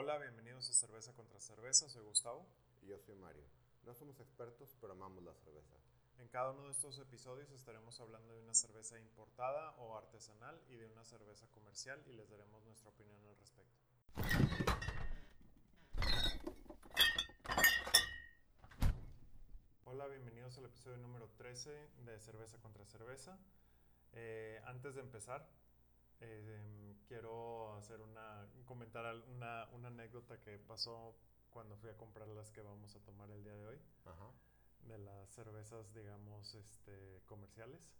Hola, bienvenidos a Cerveza contra Cerveza, soy Gustavo. Y yo soy Mario. No somos expertos, pero amamos la cerveza. En cada uno de estos episodios estaremos hablando de una cerveza importada o artesanal y de una cerveza comercial y les daremos nuestra opinión al respecto. Hola, bienvenidos al episodio número 13 de Cerveza contra Cerveza. Eh, antes de empezar, eh, quiero hacer una, comentar una, una anécdota que pasó cuando fui a comprar las que vamos a tomar el día de hoy, Ajá. de las cervezas, digamos, este, comerciales.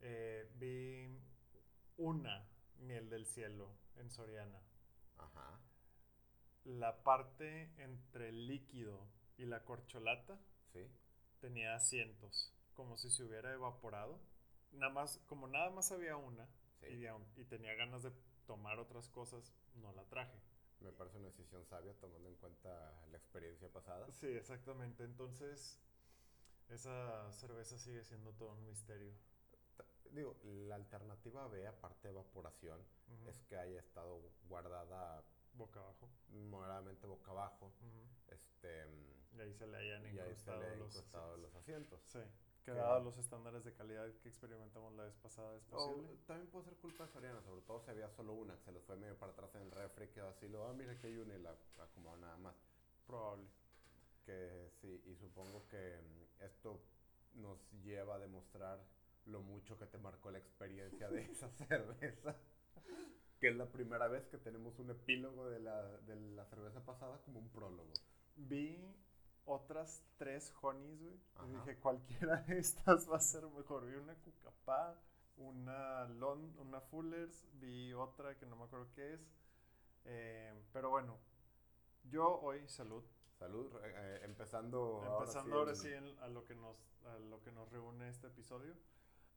Eh, vi una miel del cielo en Soriana. Ajá. La parte entre el líquido y la corcholata Sí. tenía asientos, como si se hubiera evaporado. Nada más, como nada más había una Sí. y, tenía ganas de tomar otras cosas, no la traje. Me parece una decisión sabia tomando en cuenta la experiencia pasada. Sí, exactamente. Entonces, esa cerveza sigue siendo todo un misterio. Digo, la alternativa B, aparte de evaporación, es que haya estado guardada Boca abajo. moderadamente boca abajo. Ujú. Este. mm, Y ahí se le hayan Y ahí se incrustado le han los, los asientos. Sí, que dados los estándares de calidad que experimentamos la vez pasada, ¿es posible? también puede ser culpa de Soriana, sobre todo si había solo una, que se les fue medio para atrás en el refri, quedó así, lo, ah, mira que hay una y la acomodó nada más. Probable. Que sí, y supongo que mm, esto nos lleva a demostrar lo mucho que te marcó la experiencia de esa cerveza. Que es la primera vez que tenemos un epílogo de la, de la cerveza pasada como un prólogo. Vi otras tres honeys, güey. Y dije, cualquiera de estas va a ser mejor. Vi una Cucapá, una Lon, una Fullers, vi otra que no me acuerdo qué es. Eh, pero bueno, yo hoy, salud. Salud, eh, empezando, Empezando ahora el- sí en- a, lo que nos, a lo que nos reúne este episodio.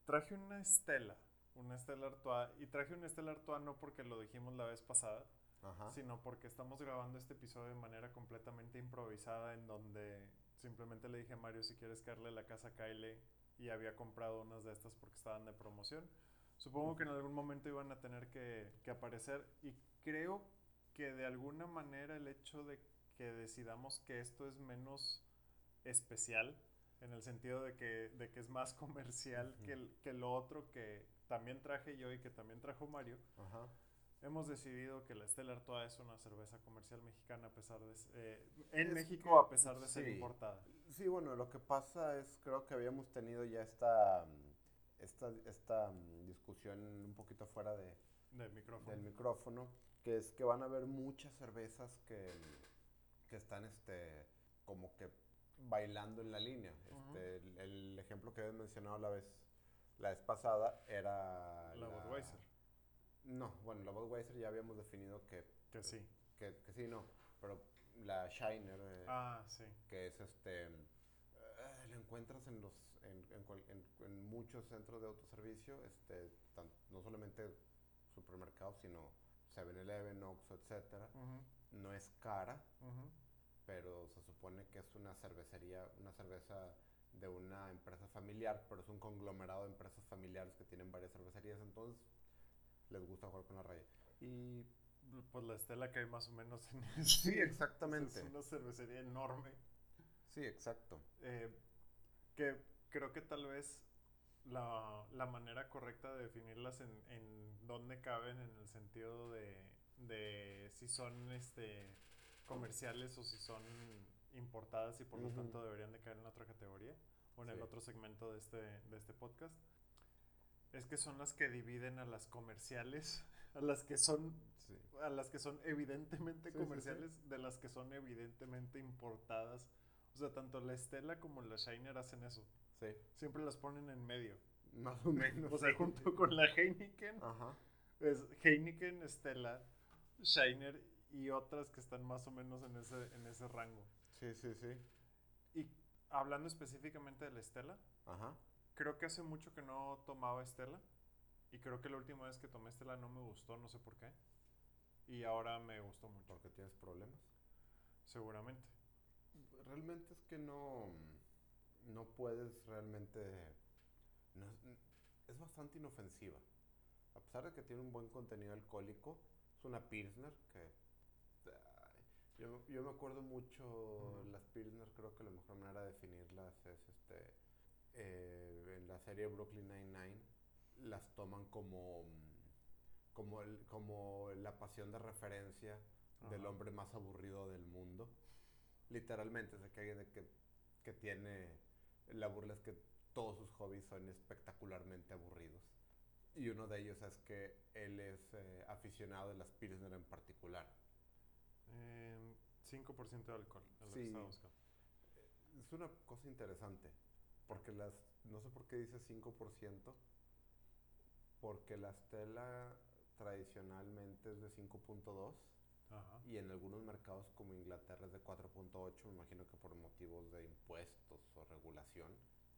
Traje una Estela, una Estela Artois. Y traje una Estela Artois no porque lo dijimos la vez pasada, Ajá. sino porque estamos grabando este episodio de manera completamente improvisada en donde simplemente le dije a Mario si quieres caerle la casa a Kyle y había comprado unas de estas porque estaban de promoción. Supongo que en algún momento iban a tener que, que aparecer y creo que de alguna manera el hecho de que decidamos que esto es menos especial en el sentido de que, de que es más comercial que, el- que lo otro que también traje yo y que también trajo Mario, Ajá. Hemos decidido que la Stella Artois es una cerveza comercial mexicana a pesar de eh, en Es México que- a pesar de ser importada. Sí, bueno, lo que pasa es, creo que habíamos tenido ya esta, mm, esta, esta mm, discusión un poquito fuera de, Del micrófono. del micrófono, que es que van a haber muchas cervezas que, que están este, como que bailando en la línea. Este, el, el ejemplo que habías mencionado la vez, la vez pasada era... la Budweiser. No, bueno, la Budweiser ya habíamos definido que, Que sí. que, que sí, no, pero la Shiner... eh, Ah, sí. que es este eh, lo encuentras en los en, en en- muchos centros de autoservicio este tan- no solamente supermercados sino 7-Eleven, Oxxo, etcétera Ujú, no es cara pero se supone que es una cervecería una cerveza de una empresa familiar pero es un conglomerado de empresas familiares que tienen varias cervecerías entonces les gusta jugar con la raya y Pues la Estela que hay más o menos en sí exactamente Es una cervecería enorme. sí exacto eh, que creo que tal vez la, la manera correcta de definirlas en, en dónde caben en el sentido de, de si son este comerciales o si son importadas y por lo Ujú. tanto deberían de caer en otra categoría o en el Sí. otro segmento de este, de este podcast. Es que son las que dividen a las comerciales, a las que son sí a las que son evidentemente Sí, sí, sí. comerciales, de las que son evidentemente importadas. O sea, tanto la Estela como la Shiner hacen eso. sí Siempre las ponen en medio. más o menos O sea, junto con la Heineken, ajá es Heineken, Estela, Shiner y otras que están más o menos en ese, en ese rango. Sí, sí, sí. Y hablando específicamente de la Estela, Ajá. Creo que hace mucho que no tomaba Estela. Y creo que la última vez que tomé Estela no me gustó, no sé por qué. Y ahora me gustó mucho, Porque tienes problemas. seguramente. Realmente es que no. No puedes realmente. no es, bastante inofensiva. A pesar de que tiene un buen contenido alcohólico, es una Pilsner que yo me acuerdo mucho, las Pilsner, creo que la mejor manera de definirlas es este. Eh, en la serie Brooklyn Nine-Nine, las toman como. Como, el, como la pasión de referencia del hombre más aburrido del mundo. Literalmente, se que, de que, que tiene. La burla es que todos sus hobbies son espectacularmente aburridos. Y uno de ellos es que él es eh, aficionado de las Pilsner en particular. Eh, 5% de alcohol, es lo que Sí. buscando. Es una cosa interesante, porque las, no sé por qué dice 5%, porque la Stella tradicionalmente es de 5.2 Ajá. y en algunos mercados como Inglaterra es de 4.8, me imagino que por motivos de impuestos o regulación.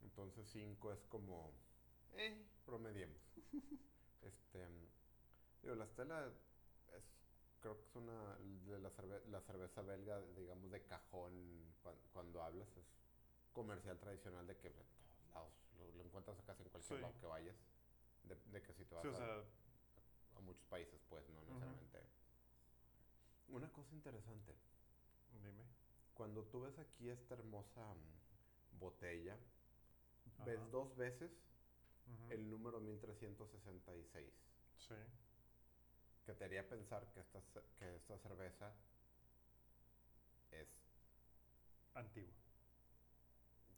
Entonces 5 es como, eh, promediemos. este, digo, la Stella es, creo que es una de la, cerve- la cerveza belga, digamos, de cajón cuan- cuando, hablas, es comercial tradicional de que en todos lados lo, lo encuentras casi en cualquier Sí. lado que vayas. De, de que si te vas Sí, o a, sea, a muchos países, pues no necesariamente. Una cosa interesante, dime. cuando tú ves aquí esta hermosa mm, botella, ves Ajá. dos veces Ujú. el número 1366, Sí. que te haría pensar que esta, que esta cerveza es... Antigua.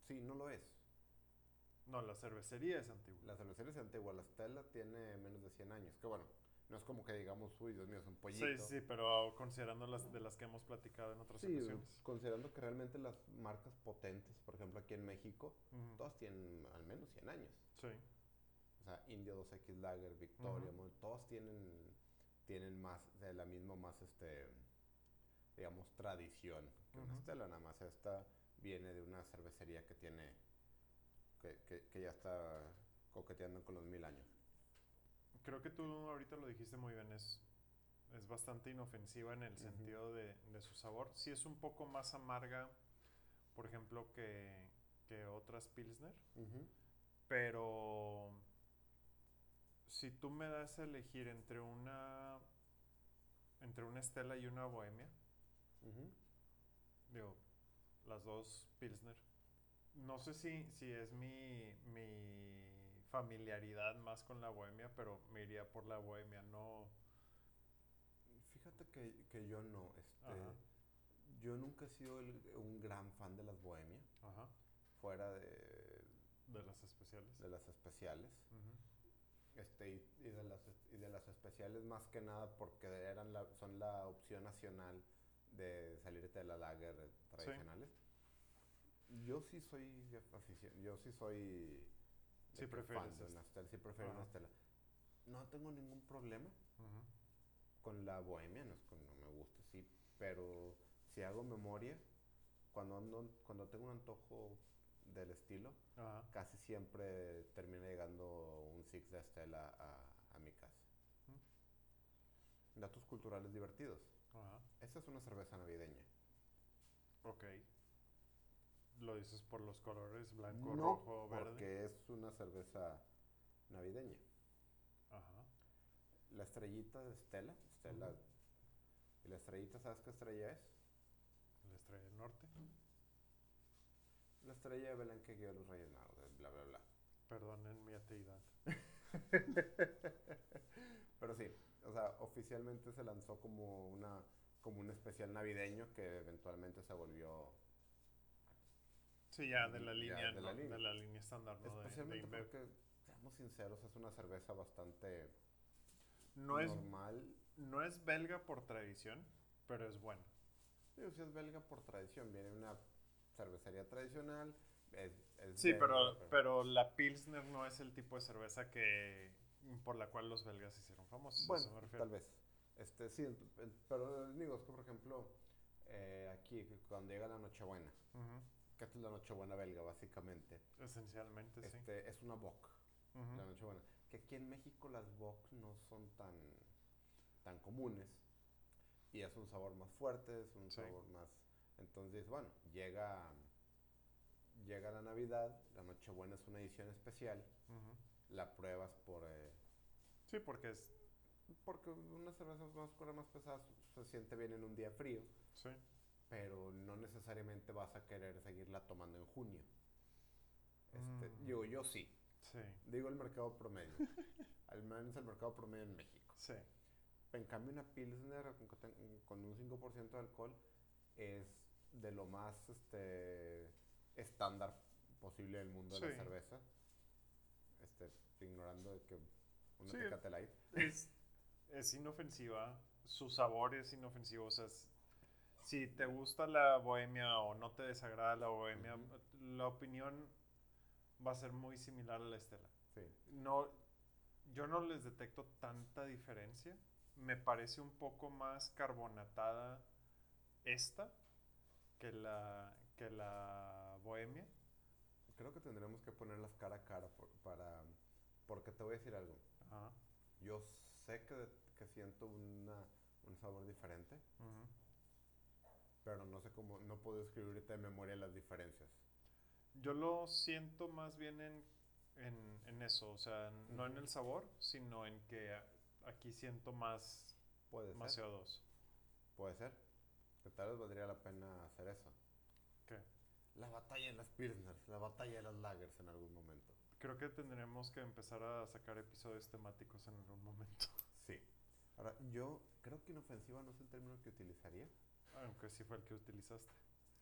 Sí, no lo es. No, la cervecería es antigua. La cervecería es antigua, la Stella tiene menos de 100 años, que bueno, no es como que digamos, uy, Dios mío, es un pollito. Sí, sí, pero considerando las de las que hemos platicado en otras Sí, ocasiones. considerando que realmente las marcas potentes, por ejemplo aquí en México, todas tienen al menos 100 años. Sí. O sea, India 2X Lager, Victoria, Ujú. Mo- todos tienen, tienen más, de la misma más, este, digamos, tradición que una. Stella. Nada más esta viene de una cervecería que tiene, que, que, que ya está coqueteando con los mil años. Creo que tú ahorita lo dijiste muy bien, es, es bastante inofensiva en el Ujú. sentido de, de su sabor. Sí es un poco más amarga, por ejemplo, que, que otras Pilsner, pero si tú me das a elegir entre una entre una Estela y una Bohemia, Ujú. digo, las dos Pilsner, no sé si, si es mi, mi familiaridad más con la Bohemia, pero me iría por la Bohemia, no... Fíjate que, que yo no, este, yo nunca he sido el- un gran fan de las bohemias, Ajá. fuera de, De las especiales. de las especiales. Este, y, y de las, y de las especiales más que nada porque eran la, son la opción nacional de salirte de la lager tradicionales. Yo sí soy yo sí soy Sí prefieres fan de esta. una sí prefiero una Ajá. Stella. No tengo ningún problema Ujú. con la bohemia, no es que no me guste, sí, pero si hago memoria, cuando, ando, cuando tengo un antojo del estilo, Ajá. casi siempre termina llegando un Six de Estela a, a mi casa. Datos culturales divertidos. Esta es una cerveza navideña. Ok. Lo dices por los colores blanco, no, rojo, verde. porque es una cerveza navideña. Ajá. La estrellita de Estela, Estela, y la estrellita, ¿sabes qué estrella es? La estrella del norte. La estrella de Belén que guió a los Reyes Magos, de bla, bla, bla. Perdonen mi ateidad. Pero sí, o sea, oficialmente se lanzó como una como un especial navideño que eventualmente se volvió Sí, ya de la línea, de la ¿no? línea. de la línea estándar, ¿no? De- de, especialmente InBev. porque seamos sinceros, es una cerveza bastante No es, normal. no es belga por tradición, pero es buena. Digo, si es belga por tradición, viene de una cervecería tradicional, es, es Sí, belga, pero, pero la Pilsner no es el tipo de cerveza que por la cual los belgas se hicieron famosos. Bueno, tal vez. Este, sí, pero digo, es que por ejemplo, eh, aquí, cuando llega la Nochebuena, Ujú. que es la Nochebuena belga, básicamente, Esencialmente, sí. este, es una. Ujú. la Nochebuena. Que aquí en México las Bock no son tan, tan comunes. Y es un sabor más fuerte, es un Sí. sabor más... Entonces, bueno, llega, llega la Navidad, la Nochebuena es una edición especial, la pruebas por... eh, Sí, porque es... porque unas cervezas más oscuras, más pesadas, se siente bien en un día frío. Sí. pero no necesariamente vas a querer seguirla tomando en junio. Este, Mm. Digo, yo sí. Sí, Digo el mercado promedio. Al menos el mercado promedio en México. sí. En cambio, una Pilsner con, con un 5% de alcohol es de lo más este, estándar posible del mundo de la cerveza. Este, ignorando de que una Sí. Tecate Light. Es, es inofensiva, su sabor es inofensivo, o sea, es- si te gusta la bohemia o no te desagrada la bohemia, la opinión va a ser muy similar a la Estela. Sí. No, yo no les detecto tanta diferencia. Me parece un poco más carbonatada esta que la, que la bohemia. Creo que tendremos que ponerlas cara a cara por- para... Porque te voy a decir algo. Yo sé que, que siento una, un sabor diferente, pero no sé cómo... No puedo escribir ahorita de memoria las diferencias. Yo lo siento más bien en, en, en eso, o sea, no en el sabor, sino en que aquí siento más, Puede más ser. CO2. Puede ser. Que tal vez valdría la pena hacer eso. ¿Qué? La batalla de las Pilsners, la batalla de las Lagers en algún momento. Creo que tendremos que empezar a sacar episodios temáticos en algún momento. Sí. Ahora, yo creo que inofensiva no es el término que utilizaría. Aunque sí fue el que utilizaste.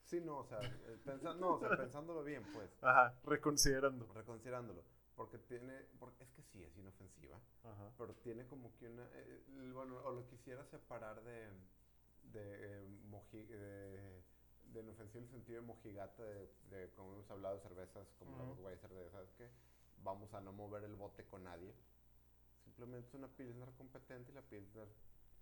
Sí, no, o sea, eh, pensa- no, o sea, pensándolo bien, pues, Ajá, reconsiderando. reconsiderándolo. Porque tiene, porque es que sí, es inofensiva, Ajá. pero tiene como que una, eh, el- bueno, o lo quisiera separar de, de, eh, moji- de, de inofensivo en el sentido de mojigata, de, de como hemos hablado de cervezas como la Ujú. Budweiser, de, ¿sabes qué? Vamos a no mover el bote con nadie. Simplemente es una Pilsner competente y la Pilsner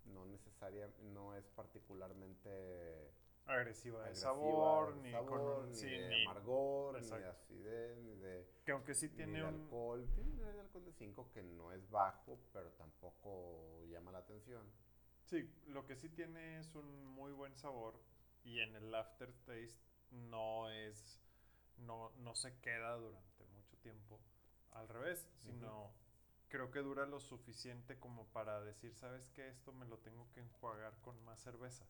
no necesaria, no es particularmente Agresiva de sabor, ni sabor, con ni sí, de ni- amargor, ni de Exacto. acidez, ni de, que aunque sí tiene un... alcohol. Tiene un alcohol de 5 que no es bajo, pero tampoco llama la atención. Sí, lo que sí tiene es un muy buen sabor y en el aftertaste no es... No, no se queda durante mucho tiempo. Al revés, sino creo que dura lo suficiente como para decir, ¿sabes qué? Esto me lo tengo que enjuagar con más cerveza.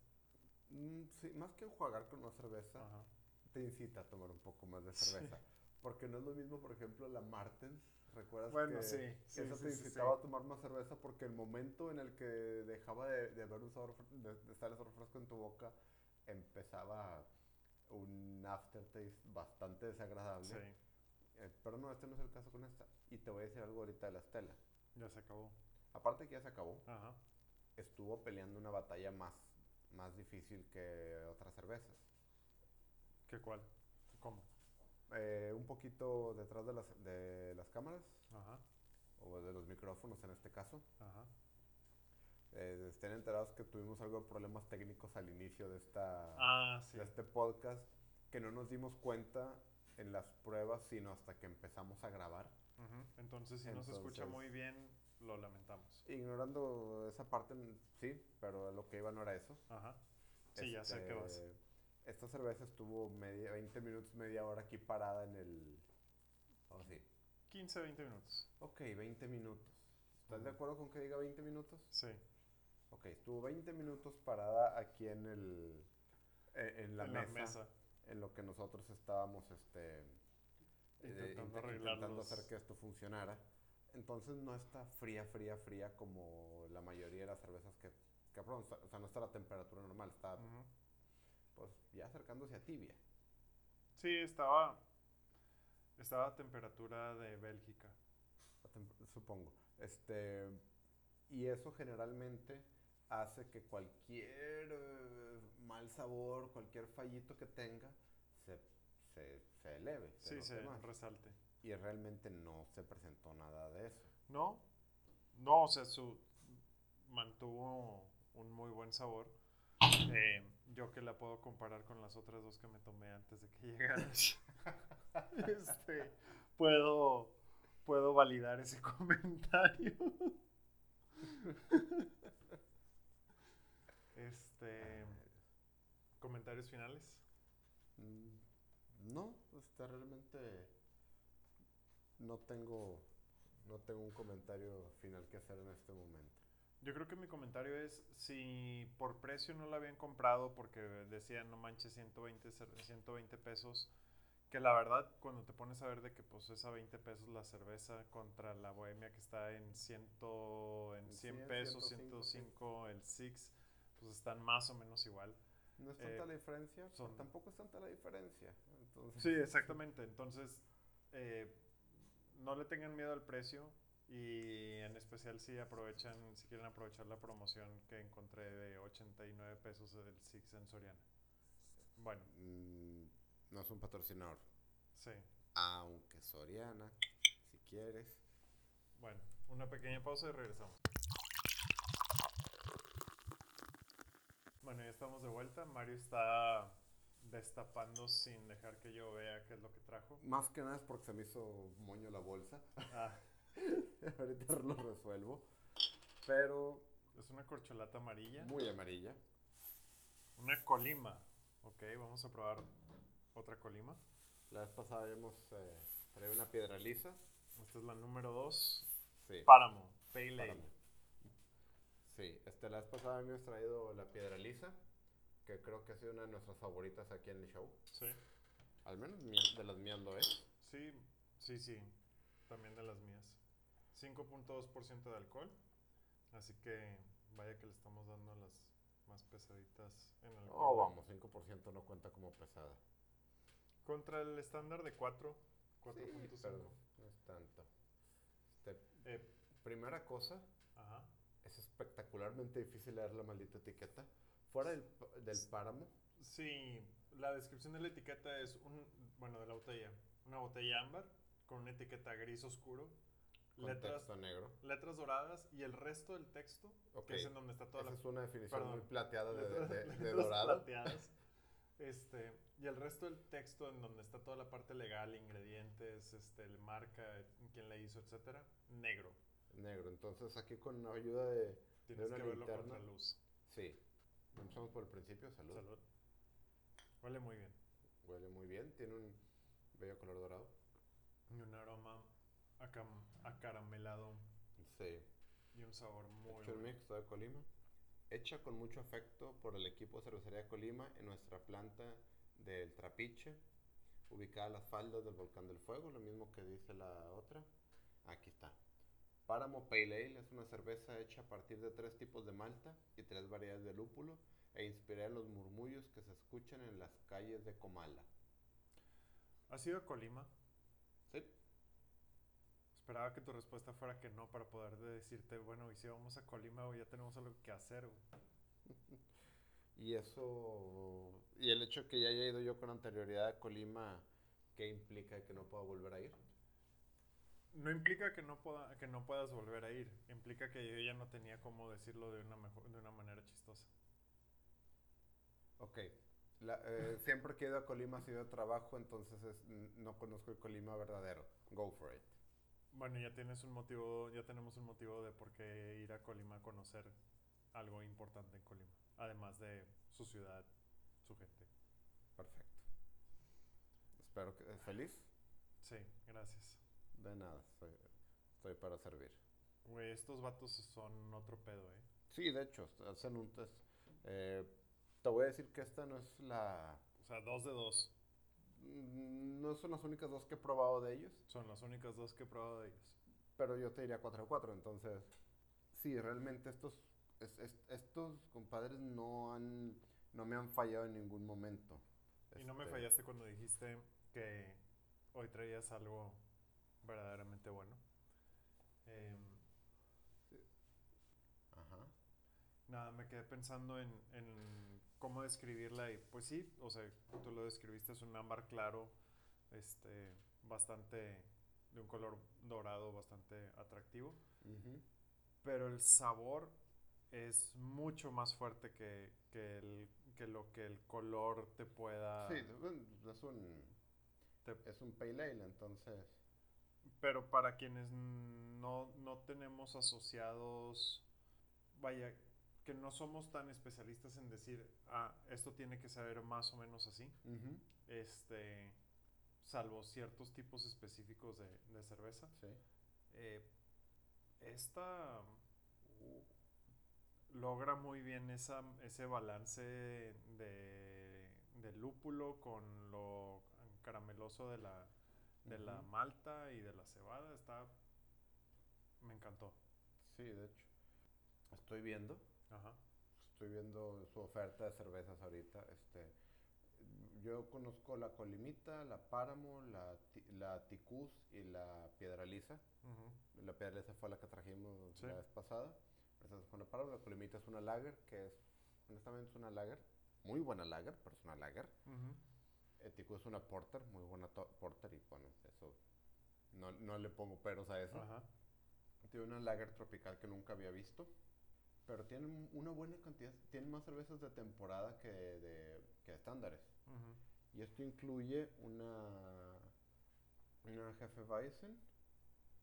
Mm, sí, más que enjuagar con más cerveza, Ajá. te incita a tomar un poco más de Sí. cerveza. Porque no es lo mismo, por ejemplo, la Martens. ¿Recuerdas Bueno, que sí, sí, eso te incitaba a tomar más cerveza? Porque el momento en el que dejaba de, de haber un sabor, de, de estar el sabor fresco en tu boca, empezaba un aftertaste bastante desagradable. Sí, Eh, pero no, este no es el caso con esta. Y te voy a decir algo ahorita de la Estela. ya se acabó. Aparte que ya se acabó, Ajá. estuvo peleando una batalla más, más difícil que otras cervezas. ¿Qué cuál? ¿Cómo? Eh, un poquito detrás de las, de las cámaras, Ajá. o de los micrófonos en este caso. Ajá. Eh, estén enterados que tuvimos algo de problemas técnicos al inicio de, esta, Ah, sí. de este podcast, que no nos dimos cuenta en las pruebas, sino hasta que empezamos a grabar. Ujú. Entonces, si no se escucha Entonces- muy bien, lo lamentamos. Ignorando esa parte, sí, pero lo que iba no era eso. Ajá. Sí, ya sé qué vas. Este, Esta cerveza estuvo media, 20 minutos, media hora aquí parada en el... Oh, sí. 15, 20 minutos. Ok, 20 minutos. ¿Estás de acuerdo con que diga 20 minutos? Sí. Ok, estuvo 20 minutos parada aquí en el... eh, En la, en mesa, la mesa. En lo que nosotros estábamos, este... eh, Intentando int- hacer que esto funcionara. Entonces no está fría, fría, fría como la mayoría de las cervezas que... que o sea, no está a la temperatura normal, está pues ya acercándose a tibia. Sí, estaba. Estaba a temperatura de Bélgica. tem- supongo. Este, y eso generalmente hace que cualquier eh, mal sabor, cualquier fallito que tenga, se, se, se eleve. se Sí, se más. resalte. Y realmente no se presentó nada de eso. ¿No? No, o sea, su. Mantuvo un muy buen sabor. Eh, yo que la puedo comparar con las otras dos que me tomé antes de que llegaran. este, puedo, puedo validar ese comentario. Este, comentarios finales. Mm, No, este, realmente no tengo, no tengo un comentario final que hacer en este momento. Yo creo que mi comentario es, si por precio no la habían comprado porque decían, no manches, 120, cer- 120 pesos, que la verdad cuando te pones a ver de que pues es a 20 pesos la cerveza contra la bohemia que está en, 100, en 100 100, pesos, 105, sí. 105, el Six, pues están más o menos igual. No es Eh, tanta la diferencia, son- tampoco es tanta la diferencia. Entonces, Sí, exactamente. Entonces, eh, no le tengan miedo al precio y en especial si aprovechan, si quieren aprovechar la promoción que encontré de 89 pesos del Six en Soriana. Bueno, mm, no es un patrocinador. sí. Aunque Soriana, si quieres. Bueno, una pequeña pausa y regresamos. Bueno, ya estamos de vuelta. Mario está destapando sin dejar que yo vea qué es lo que trajo. Más que nada es porque se me hizo moño la bolsa. Ah, Ahorita lo resuelvo. Pero es una corcholata amarilla. muy amarilla. Una colima. Ok, vamos a probar otra colima. La vez pasada habíamos eh, traído una piedra lisa. Esta es la número 2. Sí. Páramo. Pale. Sí, este, la vez pasada habíamos traído la piedra lisa, que creo que ha sido una de nuestras favoritas aquí en el show. Sí. Al menos de las mías lo es. Sí, sí, sí. También de las mías. 5.2% de alcohol. Así que vaya que le estamos dando las más pesaditas en alcohol. Oh, vamos, 5% no cuenta como pesada. Contra el estándar de 4. Sí, 4.5. pero no es tanto. Este, Eh, primera cosa, ajá. Es espectacularmente difícil leer la maldita etiqueta. Fuera del, del páramo, Sí, la descripción de la etiqueta es un, bueno, de la botella, una botella ámbar con una etiqueta gris oscuro, con letras, texto negro. letras doradas y el resto del texto, que es en donde está toda Esa la es una definición perdón, muy plateada de, letras- de- de letras dorado. plateadas. Este, y el resto del texto en donde está toda la parte legal, ingredientes, este, el marca, quién la hizo, etcétera, negro. Negro. Entonces aquí con la ayuda de... Tienes una que verlo linterna. contra luz. Sí. Empezamos por el principio. Salud. Salud. Huele muy bien. Huele muy bien. Tiene un bello color dorado. Y un aroma acam- acaramelado Sí. y un sabor muy Hecho en bueno. mix de Colima. Hecha con mucho afecto por el equipo de cervecería Colima en nuestra planta del Trapiche, ubicada a las faldas del Volcán del Fuego, lo mismo que dice la otra. Aquí está. Páramo Pale Ale es una cerveza hecha a partir de tres tipos de malta y tres variedades de lúpulo e inspirada en los murmullos que se escuchan en las calles de Comala. ¿Has ido a Colima? ¿Sí? Esperaba que tu respuesta fuera que no para poder de- decirte, bueno, y si vamos a Colima, güey, ya tenemos algo que hacer. Y eso, y el hecho de que ya haya ido yo con anterioridad a Colima, ¿qué implica que no pueda volver a ir? No implica que no, pueda, que no puedas volver a ir. Implica que yo ya no tenía cómo decirlo de una, mejor, de una manera chistosa. Ok. La- eh, siempre que he ido a Colima ha sido trabajo, entonces es- no conozco el Colima verdadero. Go for it. Bueno, ya tienes un motivo, ya tenemos un motivo de por qué ir a Colima a conocer algo importante en Colima. Además de su ciudad, su gente. Perfecto. Espero que... ¿Feliz? Sí, gracias. De nada, soy- estoy para servir. Güey, estos vatos son otro pedo, ¿eh? Sí, de hecho, hacen un test. Eh, te voy a decir que esta no es la... O sea, dos de dos. mm, No son las únicas dos que he probado de ellos. Son las únicas dos que he probado de ellos. Pero yo te diría 4 a 4, entonces sí, realmente estos, es- es- estos compadres no han, no me han fallado en ningún momento. Y no me Este, fallaste cuando dijiste que hoy traías algo verdaderamente bueno. Em, Ajá. nada, me quedé pensando en, en cómo describirla y pues sí, o sea, tú lo describiste, es un ámbar claro, este, bastante, de un color dorado, bastante atractivo, pero el sabor es mucho más fuerte que, que, el- que lo que el color te pueda... Sí, es un, te- es un pale ale, entonces... Pero para quienes no, no tenemos asociados, vaya, que no somos tan especialistas en decir, ah, esto tiene que saber más o menos así, este, salvo ciertos tipos específicos de, de cerveza. Sí. Eh, esta uh, logra muy bien esa, ese balance de, del lúpulo con lo carameloso de la, de la malta y de la cebada. Está. Me encantó. Sí, de hecho. Estoy viendo, Ajá. estoy viendo su oferta de cervezas ahorita. Este, yo conozco la Colimita, la Páramo, la, la Ticús y la Piedra Lisa. Ujú. La Piedra Lisa fue la que trajimos Sí. la vez pasada. Es con la Páramo. La Colimita es una lager, que es, honestamente es una lager. Muy buena lager, pero es una lager. Ujú. El Ticús es una porter, muy buena porter y bueno, eso no, no le pongo peros a eso. Ajá. Tiene una lager tropical que nunca había visto. Pero tiene un- una buena cantidad. Tiene más cervezas de temporada que de que estándares. Y esto incluye una. Una Hefeweizen,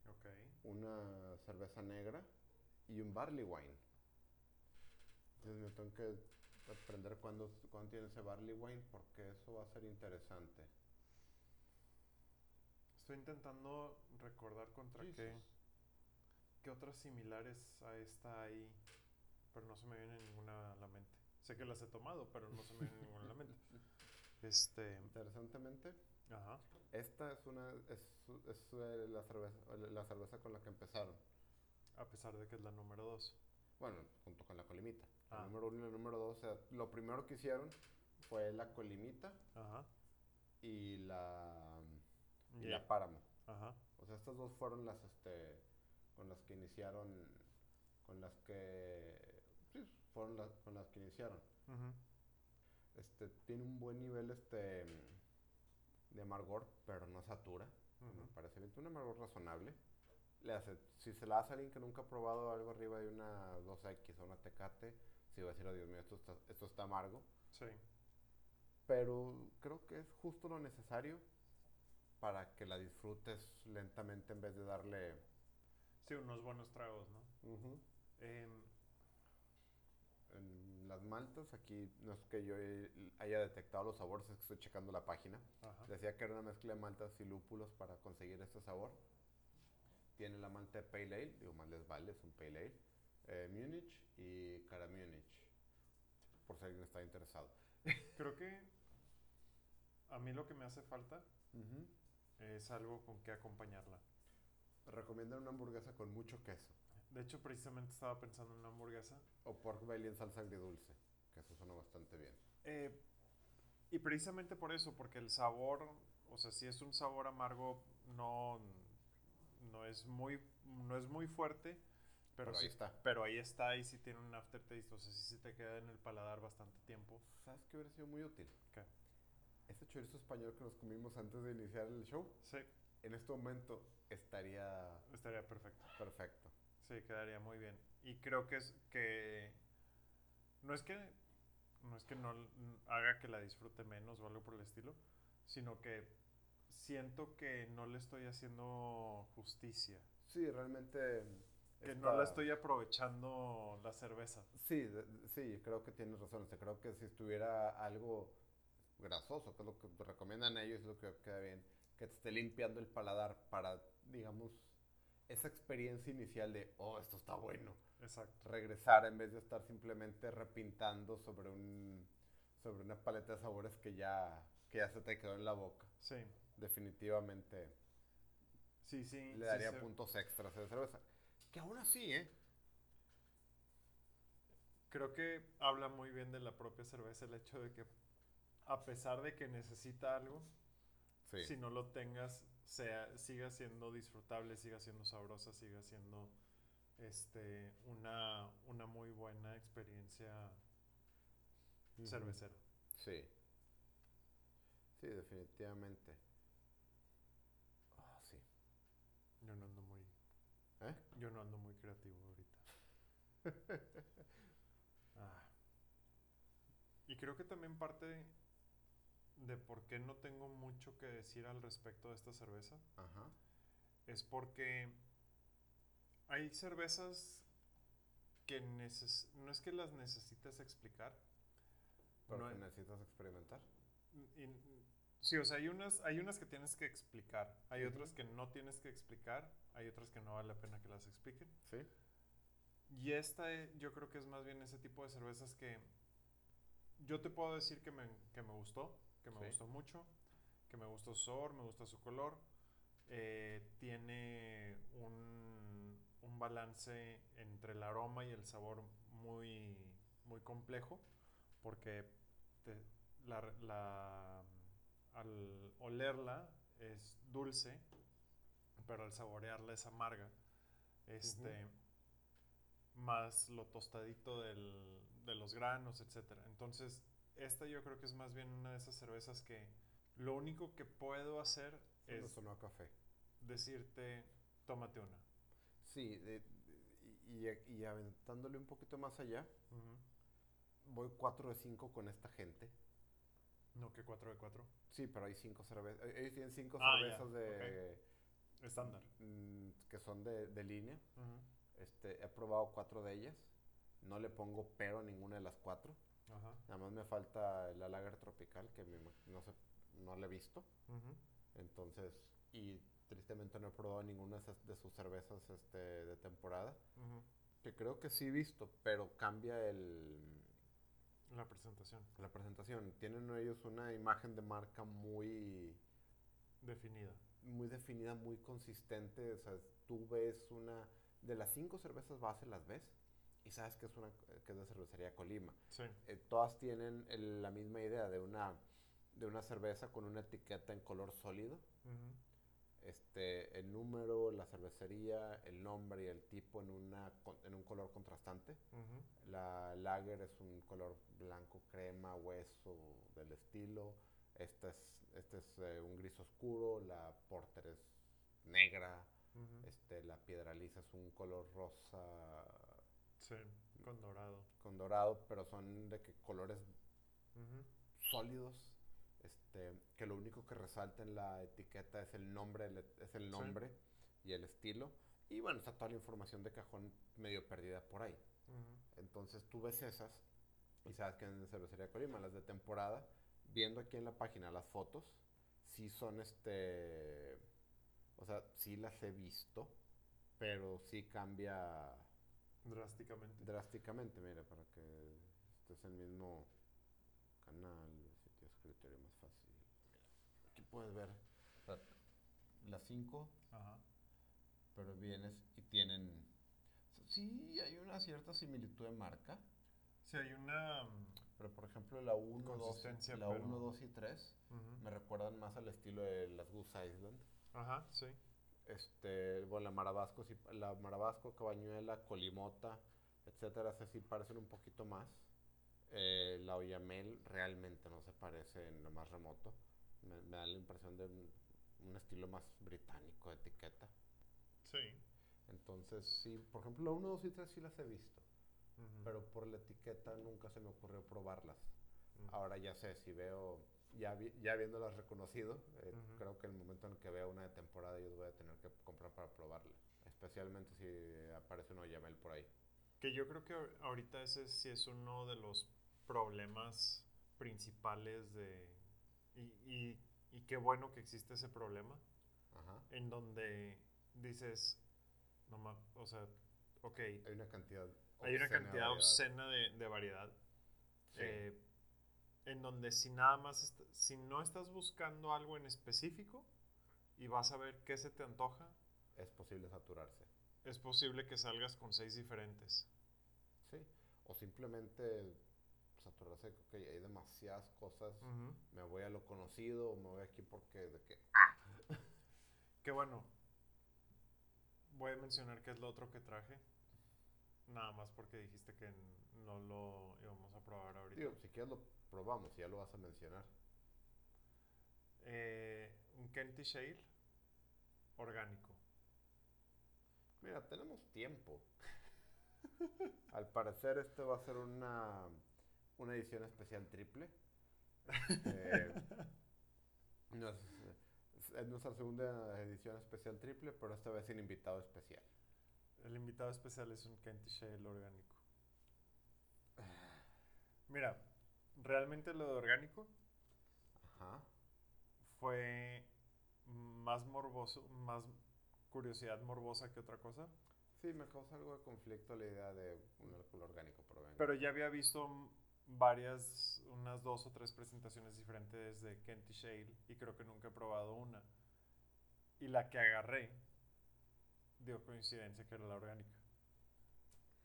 Ok. una cerveza negra y un barley wine. Entonces me tengo que aprender cuándo, cuándo tiene ese barley wine porque eso va a ser interesante. Estoy intentando recordar contra qué, qué otras similares a esta hay, pero no se me viene ninguna a la mente. Sé que las he tomado, pero no se me viene ninguna a la mente. Este, Interesantemente, ajá, esta es una es, es, eh, la cerveza la cerveza con la que empezaron. a pesar de que es la número 2. Bueno, junto con la colimita. Ah. El número uno y el número dos, o sea, lo primero que hicieron fue la colimita Ajá. y la, y Yeah. la páramo. Ajá. O sea, estas dos fueron las, este, con las que iniciaron, con las que, fueron las, con las que iniciaron. Ujú. Este, tiene un buen nivel, este, de amargor, pero no satura. Me Ujú. parece bien. Tiene un amargor razonable. Le hace, si se la hace a alguien que nunca ha probado algo arriba de una 2X o una Tecate, sí va a decir, oh Dios mío, esto está, esto está amargo. Sí. Pero creo que es justo lo necesario para que la disfrutes lentamente en vez de darle... Sí, unos buenos tragos, ¿no? Em, En las maltas, aquí no es que yo haya detectado los sabores, es que estoy checando la página. ajá. Decía que era una mezcla de maltas y lúpulos para conseguir este sabor. Tiene la malta de Pale Ale, digo, más les vale, es un Pale Ale. eh, Múnich y Cara Múnich, por si alguien está interesado. Creo que a mí lo que me hace falta es algo con que acompañarla. Recomiendan una hamburguesa con mucho queso De hecho, precisamente estaba pensando en una hamburguesa. o pork belly en salsa agridulce, que eso suena bastante bien. Eh, y precisamente por eso, porque el sabor, o sea, si es un sabor amargo, no, no, es, muy, no es muy fuerte, pero, Pero ahí está. Pero ahí está y sí tiene un aftertaste, o sea, sí se te queda en el paladar bastante tiempo. ¿Sabes qué hubiera sido muy útil? ¿Qué? Ese chorizo español que nos comimos antes de iniciar el show, Sí, en este momento estaría estaría perfecto. perfecto. Sí, quedaría muy bien. Y creo que es que no es que no es que no haga que la disfrute menos o algo por el estilo, sino que siento que no le estoy haciendo justicia, Sí, realmente... que está- no la estoy aprovechando la cerveza. Sí, sí, creo que tienes razón. O sea, creo que si estuviera algo grasoso, que es lo que recomiendan ellos, es lo que queda bien, que te esté limpiando el paladar para, digamos, esa experiencia inicial de, oh, esto está bueno. Exacto. Regresar en vez de estar simplemente repintando sobre un sobre una paleta de sabores que ya, que ya se te quedó en la boca. Sí. Definitivamente Sí, sí. le sí daría puntos extras a la cerveza. Que aún así, ¿eh? Creo que habla muy bien de la propia cerveza el hecho de que a pesar de que necesita algo, Sí. si no lo tengas, sea, siga siendo disfrutable, siga siendo sabrosa, siga siendo este, una, una muy buena experiencia Ujú. cervecera. Sí. Sí, definitivamente. Ah, sí. Yo no ando muy, ¿Eh? yo no ando muy creativo ahorita. Ah. Y creo que también parte de por qué no tengo mucho que decir al respecto de esta cerveza Ajá. es porque hay cervezas que neces- no es que las necesites explicar. Pero no que hay- necesitas experimentar. y- sí, o sea, hay unas, hay unas que tienes que explicar, hay otras que no tienes que explicar, hay otras que no vale la pena que las expliquen. Sí. Y esta eh, yo creo que es más bien ese tipo de cervezas que yo te puedo decir que me, que me gustó, que me Sí. gustó mucho, que me gustó su sabor, me gusta su color. eh, tiene un, un balance entre el aroma y el sabor muy, muy complejo, porque te- la, la- al olerla es dulce, pero al saborearla es amarga. Este, más lo tostadito del- de los granos, etcétera. Entonces, esta yo creo que es más bien una de esas cervezas que lo único que puedo hacer Eso es sonó a café. decirte, tómate una. Sí, de- de- y, y- aventándole un poquito más allá, voy 4 de 5 con esta gente. No que 4 de 4. Sí, pero hay 5 cervezas. Ellos tienen 5 Ah, ya, cervezas de, Estándar. mm, que son de, de línea. Ujú. Este, he probado 4 de ellas. No le pongo pero a ninguna de las 4. Ajá. Nada más me falta la Lager Tropical, que me no, sé, no la he visto. Entonces, y tristemente no he probado ninguna de, sus cervezas este, de temporada. Que creo que sí he visto, pero cambia el, La presentación la presentación. Tienen ellos una imagen de marca muy, definida. muy definida, muy consistente. O sea, tú ves una... De las cinco cervezas base las ves y sabes que es, una, que es de cervecería Colima. Sí. Eh, todas tienen el- la misma idea de una, de una cerveza con una etiqueta en color sólido. Ujú. Este, el número, la cervecería, el nombre y el tipo en, una, en un color contrastante. Ujú. La lager es un color blanco, crema, hueso del estilo. Esta es, este es eh, un gris oscuro. La porter es negra. Ujú. Este, la piedra lisa es un color rosa Sí, con dorado. con dorado, pero son de que colores sólidos. Este, que lo único que resalta en la etiqueta es el nombre, el- es el Sí. nombre y el estilo. Y bueno, está toda la información de cajón medio perdida por ahí. Entonces tú ves esas y sabes que en Cervecería Colima, las de temporada, viendo aquí en la página las fotos, sí son este, o sea, sí las he visto, pero sí cambia Drásticamente. drásticamente, mira, para que estés en el mismo canal, si tienes criterio más fácil. Aquí puedes ver la- las cinco, Ajá. pero vienes y tienen, sí hay una cierta similitud de marca. Sí, hay una... mm, Pero por ejemplo la 1, 2, Consistencia, la pero- 1, 2 y 3 ujú. me recuerdan más al estilo de las Goose Island. Ajá, sí. Este, bueno, la Marabasco, la Marabasco, Cabañuela, Colimota, etcétera, sí parecen un poquito más. Eh, la Oyamel realmente no se parece en lo más remoto. Me, me da la impresión de un, un estilo más británico de etiqueta. Sí. Entonces, sí, por ejemplo, la 1, 2 y 3 sí las he visto, pero por la etiqueta nunca se me ocurrió probarlas. Ahora ya sé, si veo, ya, vi- ya habiéndolas reconocido, eh, Ujú. creo que el momento en que vea una de temporada yo voy a tener que comprar para probarla. Especialmente si aparece un Oyamel por ahí. Que yo creo que ahor- ahorita ese sí es uno de los problemas principales de... Y, y, y qué bueno que existe ese problema, Ajá. en donde dices, no ma- o sea, ok, Hay una cantidad hay una obscena de cantidad obscena de, de variedad, Sí. eh, en donde si nada más, si no estás buscando algo en específico y vas a ver qué se te antoja, Es posible saturarse. es posible que salgas con seis diferentes. Sí. O simplemente saturarse que hay demasiadas cosas. Me voy a lo conocido me voy aquí porque de que Que bueno, voy a mencionar qué es lo otro que traje. Nada más porque dijiste que no lo íbamos a probar ahorita. Digo, si quieres lo probamos, ya lo vas a mencionar. Eh, un Kentish Ale orgánico. Mira, tenemos tiempo. Al parecer este va a ser una, una edición especial triple. Eh, es nuestra segunda edición especial triple, pero esta vez sin invitado especial. El invitado especial es un Kentish Ale orgánico. Mira, realmente lo de orgánico Ajá. fue más morboso, más curiosidad morbosa que otra cosa. Sí, me causa algo de conflicto la idea de un alcohol orgánico, pero venga. Pero ya había visto varias, unas dos o tres presentaciones diferentes de Kenty Shale y creo que nunca he probado una. Y la que agarré dio coincidencia que era la orgánica.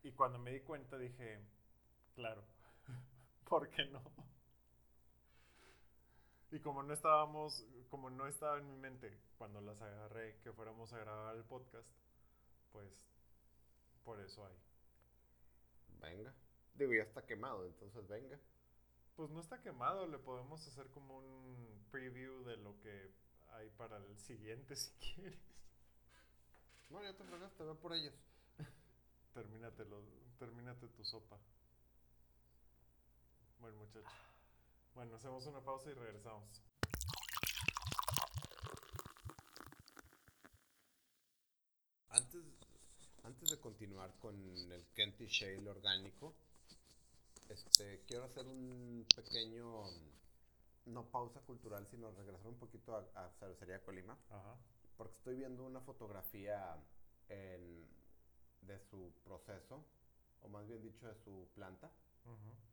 Y cuando me di cuenta dije, claro, ¿por qué no? Y como no estábamos, como no estaba en mi mente cuando las agarré que fuéramos a grabar el podcast, pues por eso hay. Venga. Digo, ya está quemado, entonces venga. Pues no está quemado, le podemos hacer como un preview de lo que hay para el siguiente si quieres. No, ya te fregaste, ve por ellas. Termínatelo, termínate tu sopa. Bueno, muchachos. Bueno, hacemos una pausa y regresamos. Antes, antes de continuar con el Kenty Shale orgánico, este, quiero hacer un pequeño, no pausa cultural, sino regresar un poquito a, a Cervecería Colima. Ajá. Porque estoy viendo una fotografía en, de su proceso, o más bien dicho de su planta. ujú.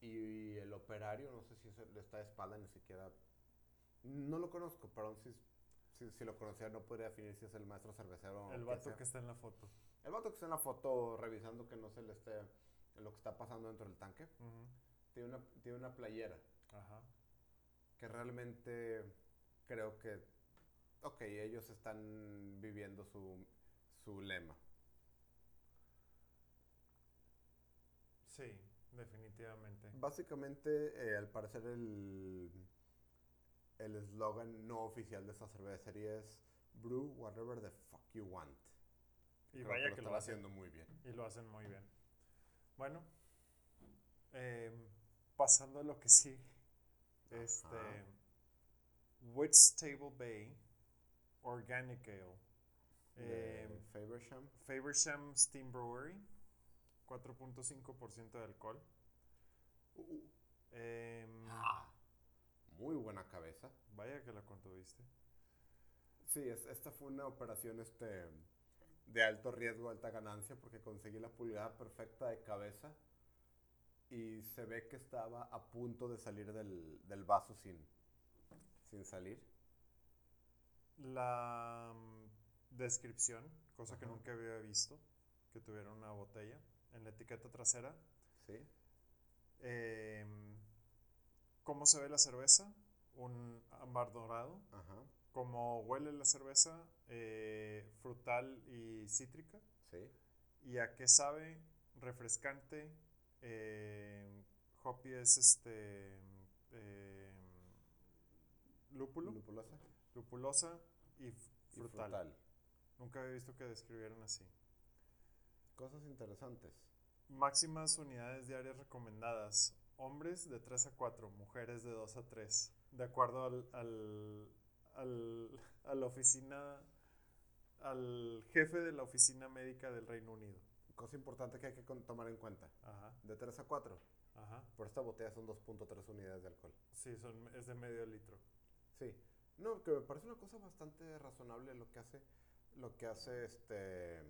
Y el operario, no sé si es el- está de espalda, ni siquiera. No lo conozco, pero si, si, si lo conociera no podría definir si es el maestro cervecero. o El vato que está en la foto. El vato que está en la foto revisando que no se le esté. lo que está pasando dentro del tanque. Tiene una, tiene una playera Ajá. que realmente creo que. Ok, ellos están viviendo su, su lema. Sí, definitivamente. Básicamente, eh, al parecer, el el eslogan no oficial de esta cervecería es Brew whatever the fuck you want. Y Creo vaya lo que lo están hacen. haciendo muy bien. Y lo hacen muy bien. Bueno, em, pasando a lo que sí. Este. Ajá. Wits Table Bay Organic Ale. De Em, Faversham. Faversham Steam Brewery. 4.5% de alcohol. Uh, Em, ah, muy buena cabeza. vaya que la contuviste. Sí, es- esta fue una operación este, de alto riesgo, alta ganancia, porque conseguí la pulgada perfecta de cabeza y se ve que estaba a punto de salir del, del vaso sin, sin salir. La mm, descripción, cosa que nunca había visto, que tuviera una botella en la etiqueta trasera. ¿Sí? Em, ¿Cómo se ve la cerveza? Un ámbar dorado. Ajá. ¿Cómo huele la cerveza? Eh, frutal y cítrica. Sí. ¿Y a qué sabe? Refrescante. hoppy es este. em, lúpulo. Lupulosa. Lupulosa y f- Y frutal. frutal. Nunca había visto que describieran así. Cosas interesantes. Máximas unidades diarias recomendadas. Hombres de 3 a 4, mujeres de 2 a 3. De acuerdo al, al, al- a la oficina, al jefe de la oficina médica del Reino Unido. Cosa importante que hay que tomar en cuenta. Ajá, De 3 a 4. ajá. Por esta botella son 2.3 unidades de alcohol. Sí, son, es de medio litro. Sí. No, que me parece una cosa bastante razonable lo que hace, lo que hace este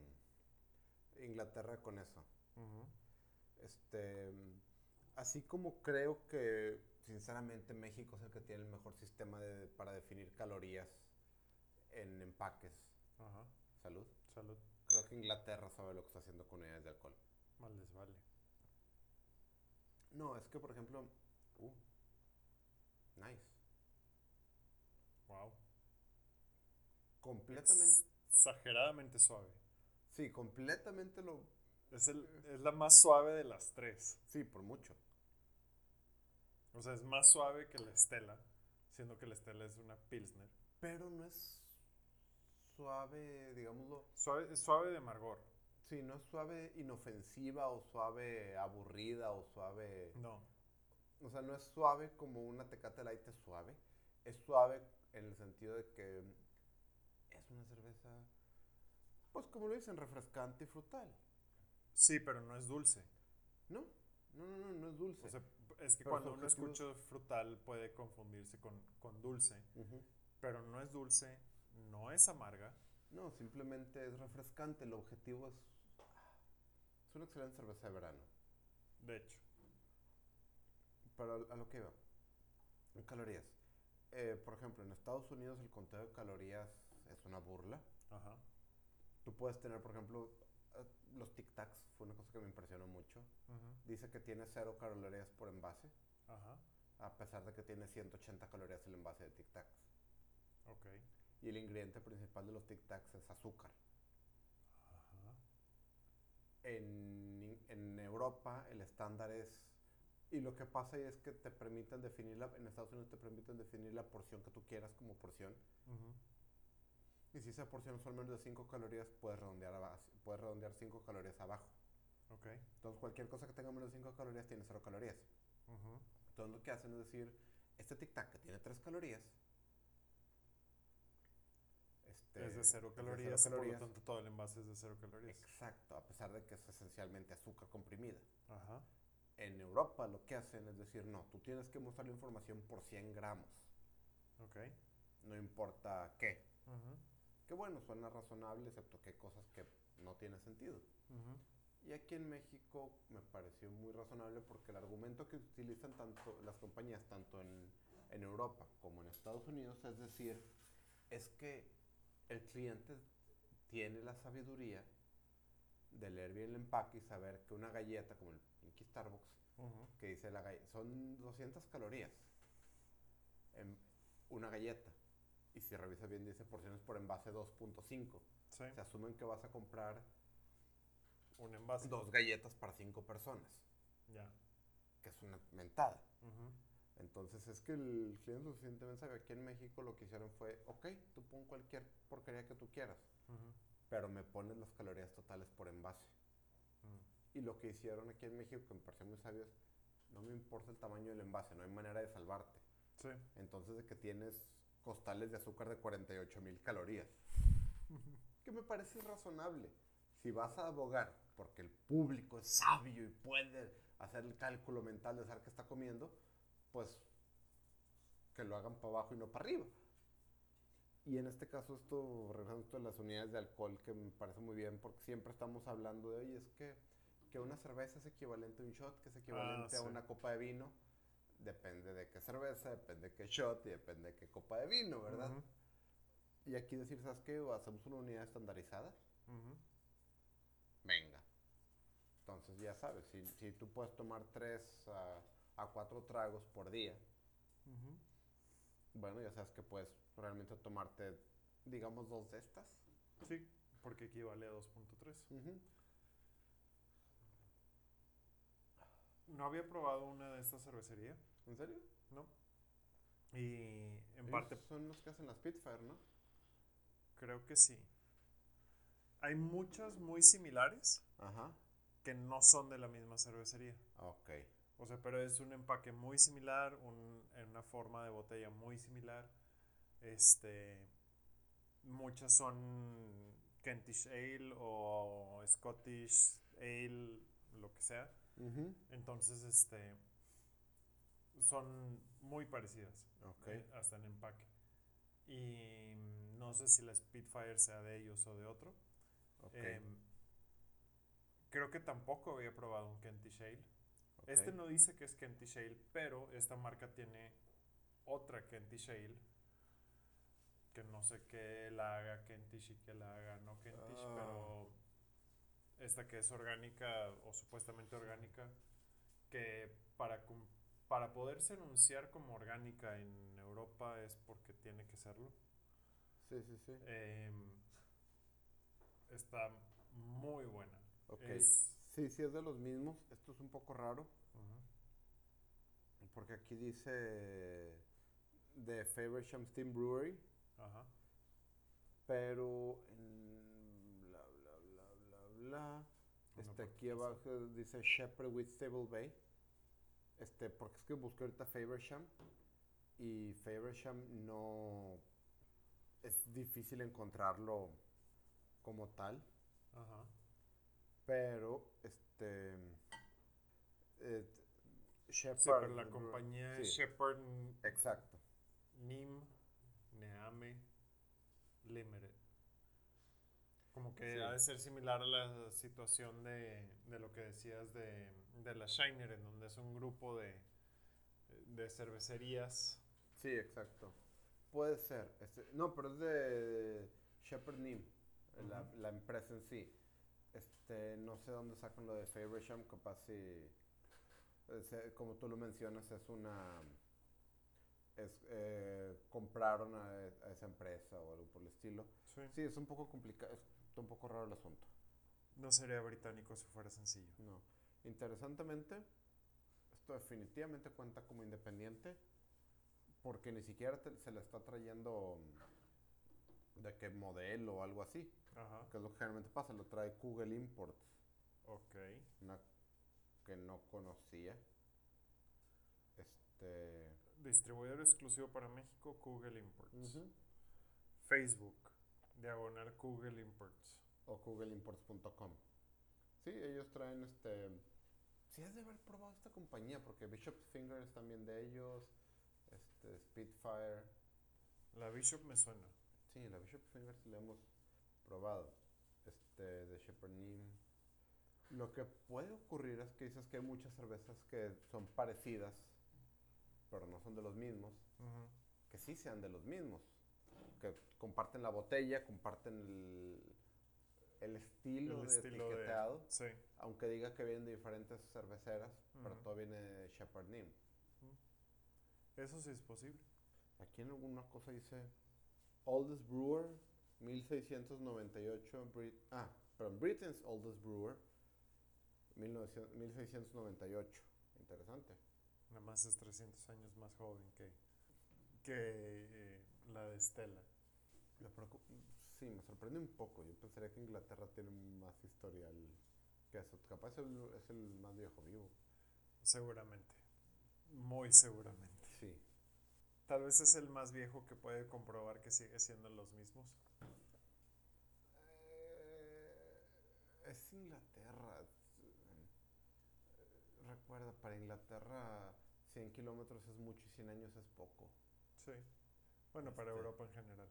Inglaterra con eso. Este, así como creo que sinceramente México es el que tiene el mejor sistema de- para definir calorías en empaques. Ajá, Salud. salud. Creo que Inglaterra sabe lo que está haciendo con unidades de alcohol. Mal les vale. No, es que por ejemplo, uh, nice. Wow. Completamente, Exageradamente suave. Sí, completamente lo, Es, el, es la más suave de las tres. sí, por mucho. O sea, es más suave que la Estela, siendo que la Estela es una Pilsner. Pero no es suave, digámoslo. Suave, es suave de amargor. Sí, no es suave inofensiva o suave aburrida o suave. No. O sea, no es suave como una tecate light es suave. Es suave en el sentido de que es una cerveza, pues como lo dicen, refrescante y frutal. Sí, pero no es dulce. No, no, no, no, no es dulce. O sea, es que Pero cuando uno escucha frutal puede confundirse con, con dulce. Pero no es dulce, no es amarga. No, simplemente es refrescante. El objetivo es. Es una excelente cerveza de verano. De hecho. Pero a lo que iba. En calorías. Eh, por ejemplo, en Estados Unidos el conteo de calorías es una burla. Ajá. Tú puedes tener, por ejemplo, eh, los Tic Tacs, fue una cosa que me impresionó mucho. Dice que tiene cero calorías por envase, Ajá. a pesar de que tiene 180 calorías el envase de Tic Tacs. Ok. Y el ingrediente principal de los Tic Tacs es azúcar. Ajá. En, en Europa el estándar es... Y lo que pasa es que te permiten definir la, en Estados Unidos te permiten definir la porción que tú quieras como porción. Y si esa porción son menos de 5 calorías, puedes redondear, aba- puedes redondear 5 calorías abajo. Ok. Entonces cualquier cosa que tenga menos de 5 calorías tiene 0 calorías. Ujú. Entonces lo que hacen es decir, este tic tac que tiene 3 calorías, este, es de cero calorías, y por lo tanto todo el envase es de cero calorías. Exacto, a pesar de que es esencialmente azúcar comprimida. Ajá. En Europa lo que hacen es decir, no, tú tienes que mostrar la información por 100 gramos, Ok. no importa qué. Ujú. Bueno, suena razonable, excepto que hay cosas que no tienen sentido. Y aquí en México me pareció muy razonable porque el argumento que utilizan tanto las compañías, tanto en, en Europa como en Estados Unidos, es decir, es que el cliente tiene la sabiduría de leer bien el empaque y saber que una galleta, como el Pinky Starbucks, que dice la galleta, son 200 calorías en una galleta. Y si revisas bien, dice porciones por envase 2.5. Sí. Se asumen que vas a comprar Un envase. dos galletas para cinco personas, Ya. que es una mentada. Entonces es que el cliente suficientemente sabe. Aquí en México lo que hicieron fue, ok, tú pon cualquier porquería que tú quieras, pero me pones las calorías totales por envase. Mm. Y lo que hicieron aquí en México, que me pareció muy sabio, es, no me importa el tamaño del envase, no hay manera de salvarte. Sí. Entonces de que tienes costales de azúcar de 48 mil calorías, que me parece irrazonable. Si vas a abogar porque el público es sabio y puede hacer el cálculo mental de saber qué está comiendo, pues que lo hagan para abajo y no para arriba. Y en este caso esto, regresando a las unidades de alcohol, que me parece muy bien, porque siempre estamos hablando de, oye, es que, que una cerveza es equivalente a un shot, que es equivalente a sí. una copa de vino. Depende de qué cerveza, depende de qué shot y depende de qué copa de vino, ¿verdad? Y aquí decir, ¿sabes qué? Hacemos una unidad estandarizada. Venga. Entonces ya sabes, si, si tú puedes tomar tres a, a cuatro tragos por día, bueno, ya sabes que puedes realmente tomarte, digamos, dos de estas. Sí, porque equivale a 2.3. Ujú. No había probado una de estas cervecería, ¿En serio? ¿no? Y en Ellos parte Son los que hacen las Spitfire, ¿no? creo que sí. Hay muchas muy similares Ajá. que no son de la misma cervecería. Ok. O sea, pero es un empaque muy similar, un, en una forma de botella muy similar. Este, muchas son Kentish Ale o Scottish Ale, lo que sea. Ujú. Entonces, este, son muy parecidas, Ok. eh, hasta en empaque. Y mm, no sé si la Spitfire sea de ellos o de otro. Ok. Em, creo que tampoco había probado un Kentish Ale. ok. Este no dice que es Kentish Ale, pero esta marca tiene otra Kentish Ale. Que no sé qué la haga Kentish y que la haga no Kentish, Ah. pero esta que es orgánica o supuestamente orgánica, que para, cum- para poderse anunciar como orgánica en Europa es porque tiene que serlo. Sí, sí, sí. Em, está muy buena. Ok. Es- Sí, sí, es de los mismos. Esto es un poco raro. Porque aquí dice de Faversham Steam Brewery. Ajá. Pero en bla bla bla bla bla. Por aquí abajo dice Shepherd with Stable Bay. Este, porque es que busqué ahorita Faversham y Faversham no es difícil encontrarlo como tal, Ajá. pero este eh, Shepherd Sí, pero la Brew- compañía sí, Shepard exacto. Nim Neame Limited. Como que Sí. ha de ser similar a la situación de, de lo que decías de, de la Shiner, en donde es un grupo de, de cervecerías. Sí, exacto. Puede ser. Este, no, pero es de Shepherd Neame, la, la empresa en sí. Este, no sé dónde sacan lo de Faversham, capaz si, es, eh, como tú lo mencionas, es una, es, eh, compraron a, a esa empresa o algo por el estilo. Sí. Sí, es un poco complicado, es un poco raro el asunto. No sería británico si fuera sencillo. No. Interesantemente, esto definitivamente cuenta como independiente porque ni siquiera te- se le está trayendo mm, de qué modelo o algo así, Ajá. que es lo que generalmente pasa, lo trae Google Imports, Ok. una que no conocía. Este, Distribuidor exclusivo para México, Google Imports. Facebook, diagonal Google Imports. o googleimports.com. Sí, ellos traen este Sí has de haber probado esta compañía porque Bishop's Finger es también de ellos, este Spitfire. La Bishop me suena. Sí, la Bishop Finger sí la hemos probado. Este, de Shepherd Neame. Lo que puede ocurrir es que dices que hay muchas cervezas que son parecidas, pero no son de los mismos. Que sí sean de los mismos. Que comparten la botella, comparten el, el estilo El de estilo de- etiquetado. Sí. Aunque diga que vienen de diferentes cerveceras, pero todo viene de Shepherd Neame. Eso sí es posible. Aquí en alguna cosa dice Oldest Brewer, 1698. Brit ah, perdón, Britain's Oldest Brewer, 1900 1698. Interesante. Nada más es 300 años más joven que, que eh, la de. Me preocu- sí, me sorprende un poco. Yo pensaría que Inglaterra tiene más historial que eso. Capaz es el, es el más viejo vivo. Seguramente. Muy seguramente. Sí. Tal vez es el más viejo que puede comprobar que sigue siendo los mismos. Eh, es Inglaterra. Eh, Recuerda, para Inglaterra 100 kilómetros es mucho y 100 años es poco. Sí. Bueno, para Este- Europa en general.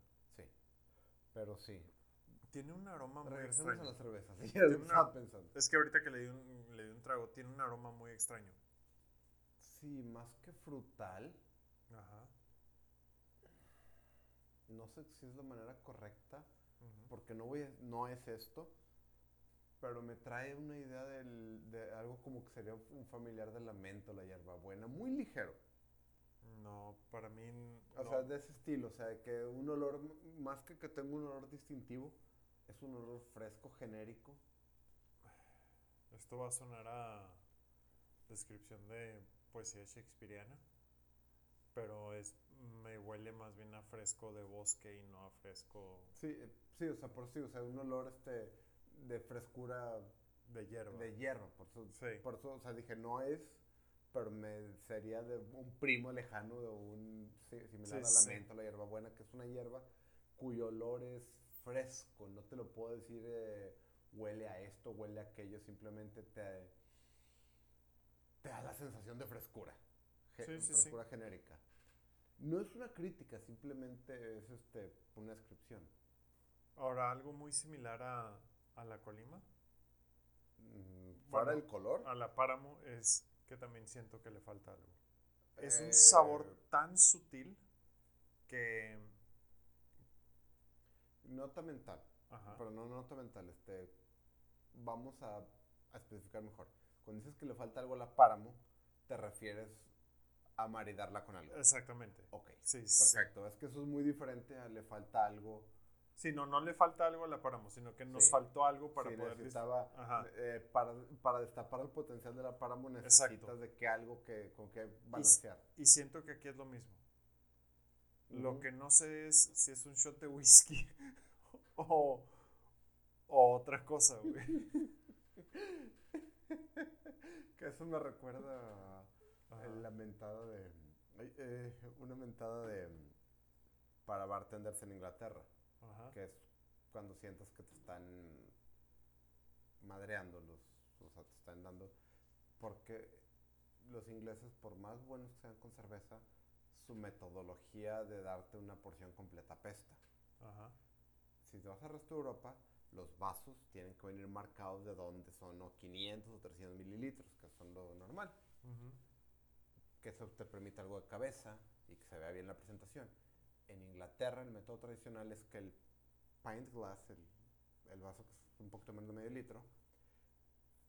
Pero sí. Tiene un aroma muy Regresemos a extraño. la cerveza. Sí, Tiene ya una- estaba pensando. Es que ahorita que le di, un, le di un trago, tiene un aroma muy extraño. Sí, más que frutal. Ajá. No sé si es la manera correcta. ujú. Porque no, voy a- no es esto. Pero me trae una idea del- de algo como que sería un familiar de la menta o la hierbabuena. Muy ligero. No, para mí. O sea, de ese estilo. O sea, que un olor, más que que tenga un olor distintivo, es un olor fresco, genérico. Esto va a sonar a descripción de poesía shakespeariana, pero es me huele más bien a fresco de bosque y no a fresco Sí, eh, sí, o sea, por sí, o sea, un olor este de frescura de hierba. de hierro. Por eso, Sí. por eso, o sea, dije, no es, pero me sería de un primo lejano de un similar Sí, a la sí. menta, la hierbabuena, que es una hierba cuyo olor es fresco. No te lo puedo decir, eh, huele a esto, huele a aquello, simplemente te, te da la sensación de frescura. ge- Sí, frescura genérica. No es una crítica, simplemente es este, una descripción. Ahora, algo muy similar a, a la colima, Mm, Para Bueno, el color. a la páramo, es que también siento que le falta algo. Es un eh, sabor tan sutil que... Nota mental. Ajá. Pero no nota mental, este. Vamos a, a especificar mejor. Cuando dices que le falta algo a la páramo, te refieres a maridarla con algo. Exactamente. Ok, Sí, sí. perfecto. Es que eso es muy diferente a le falta algo. Sí, no, no le falta algo a la páramo, sino que nos Sí. faltó algo para Sí, poder... necesitaba, eh, para, para destapar el potencial de la páramo necesitas de que algo que, con que balancear. Y siento que aquí es lo mismo. Lo que no sé es si es un shot de whisky o, o otra cosa, güey. Que eso me recuerda a la mentada de. eh, una mentada de. para bartenders en Inglaterra. Ajá. que es cuando sientes que te están madreando los, o sea, te están dando, porque los ingleses, por más buenos que sean con cerveza, su metodología de darte una porción completa pesta. Ajá. Si te vas al resto de Europa, los vasos tienen que venir marcados de dónde son, ¿no? 500 o 300 mililitros, que son lo normal. Que eso te permite algo de cabeza y que se vea bien la presentación. En Inglaterra el método tradicional es que el pint glass, el, el vaso que es un poquito menos de medio litro,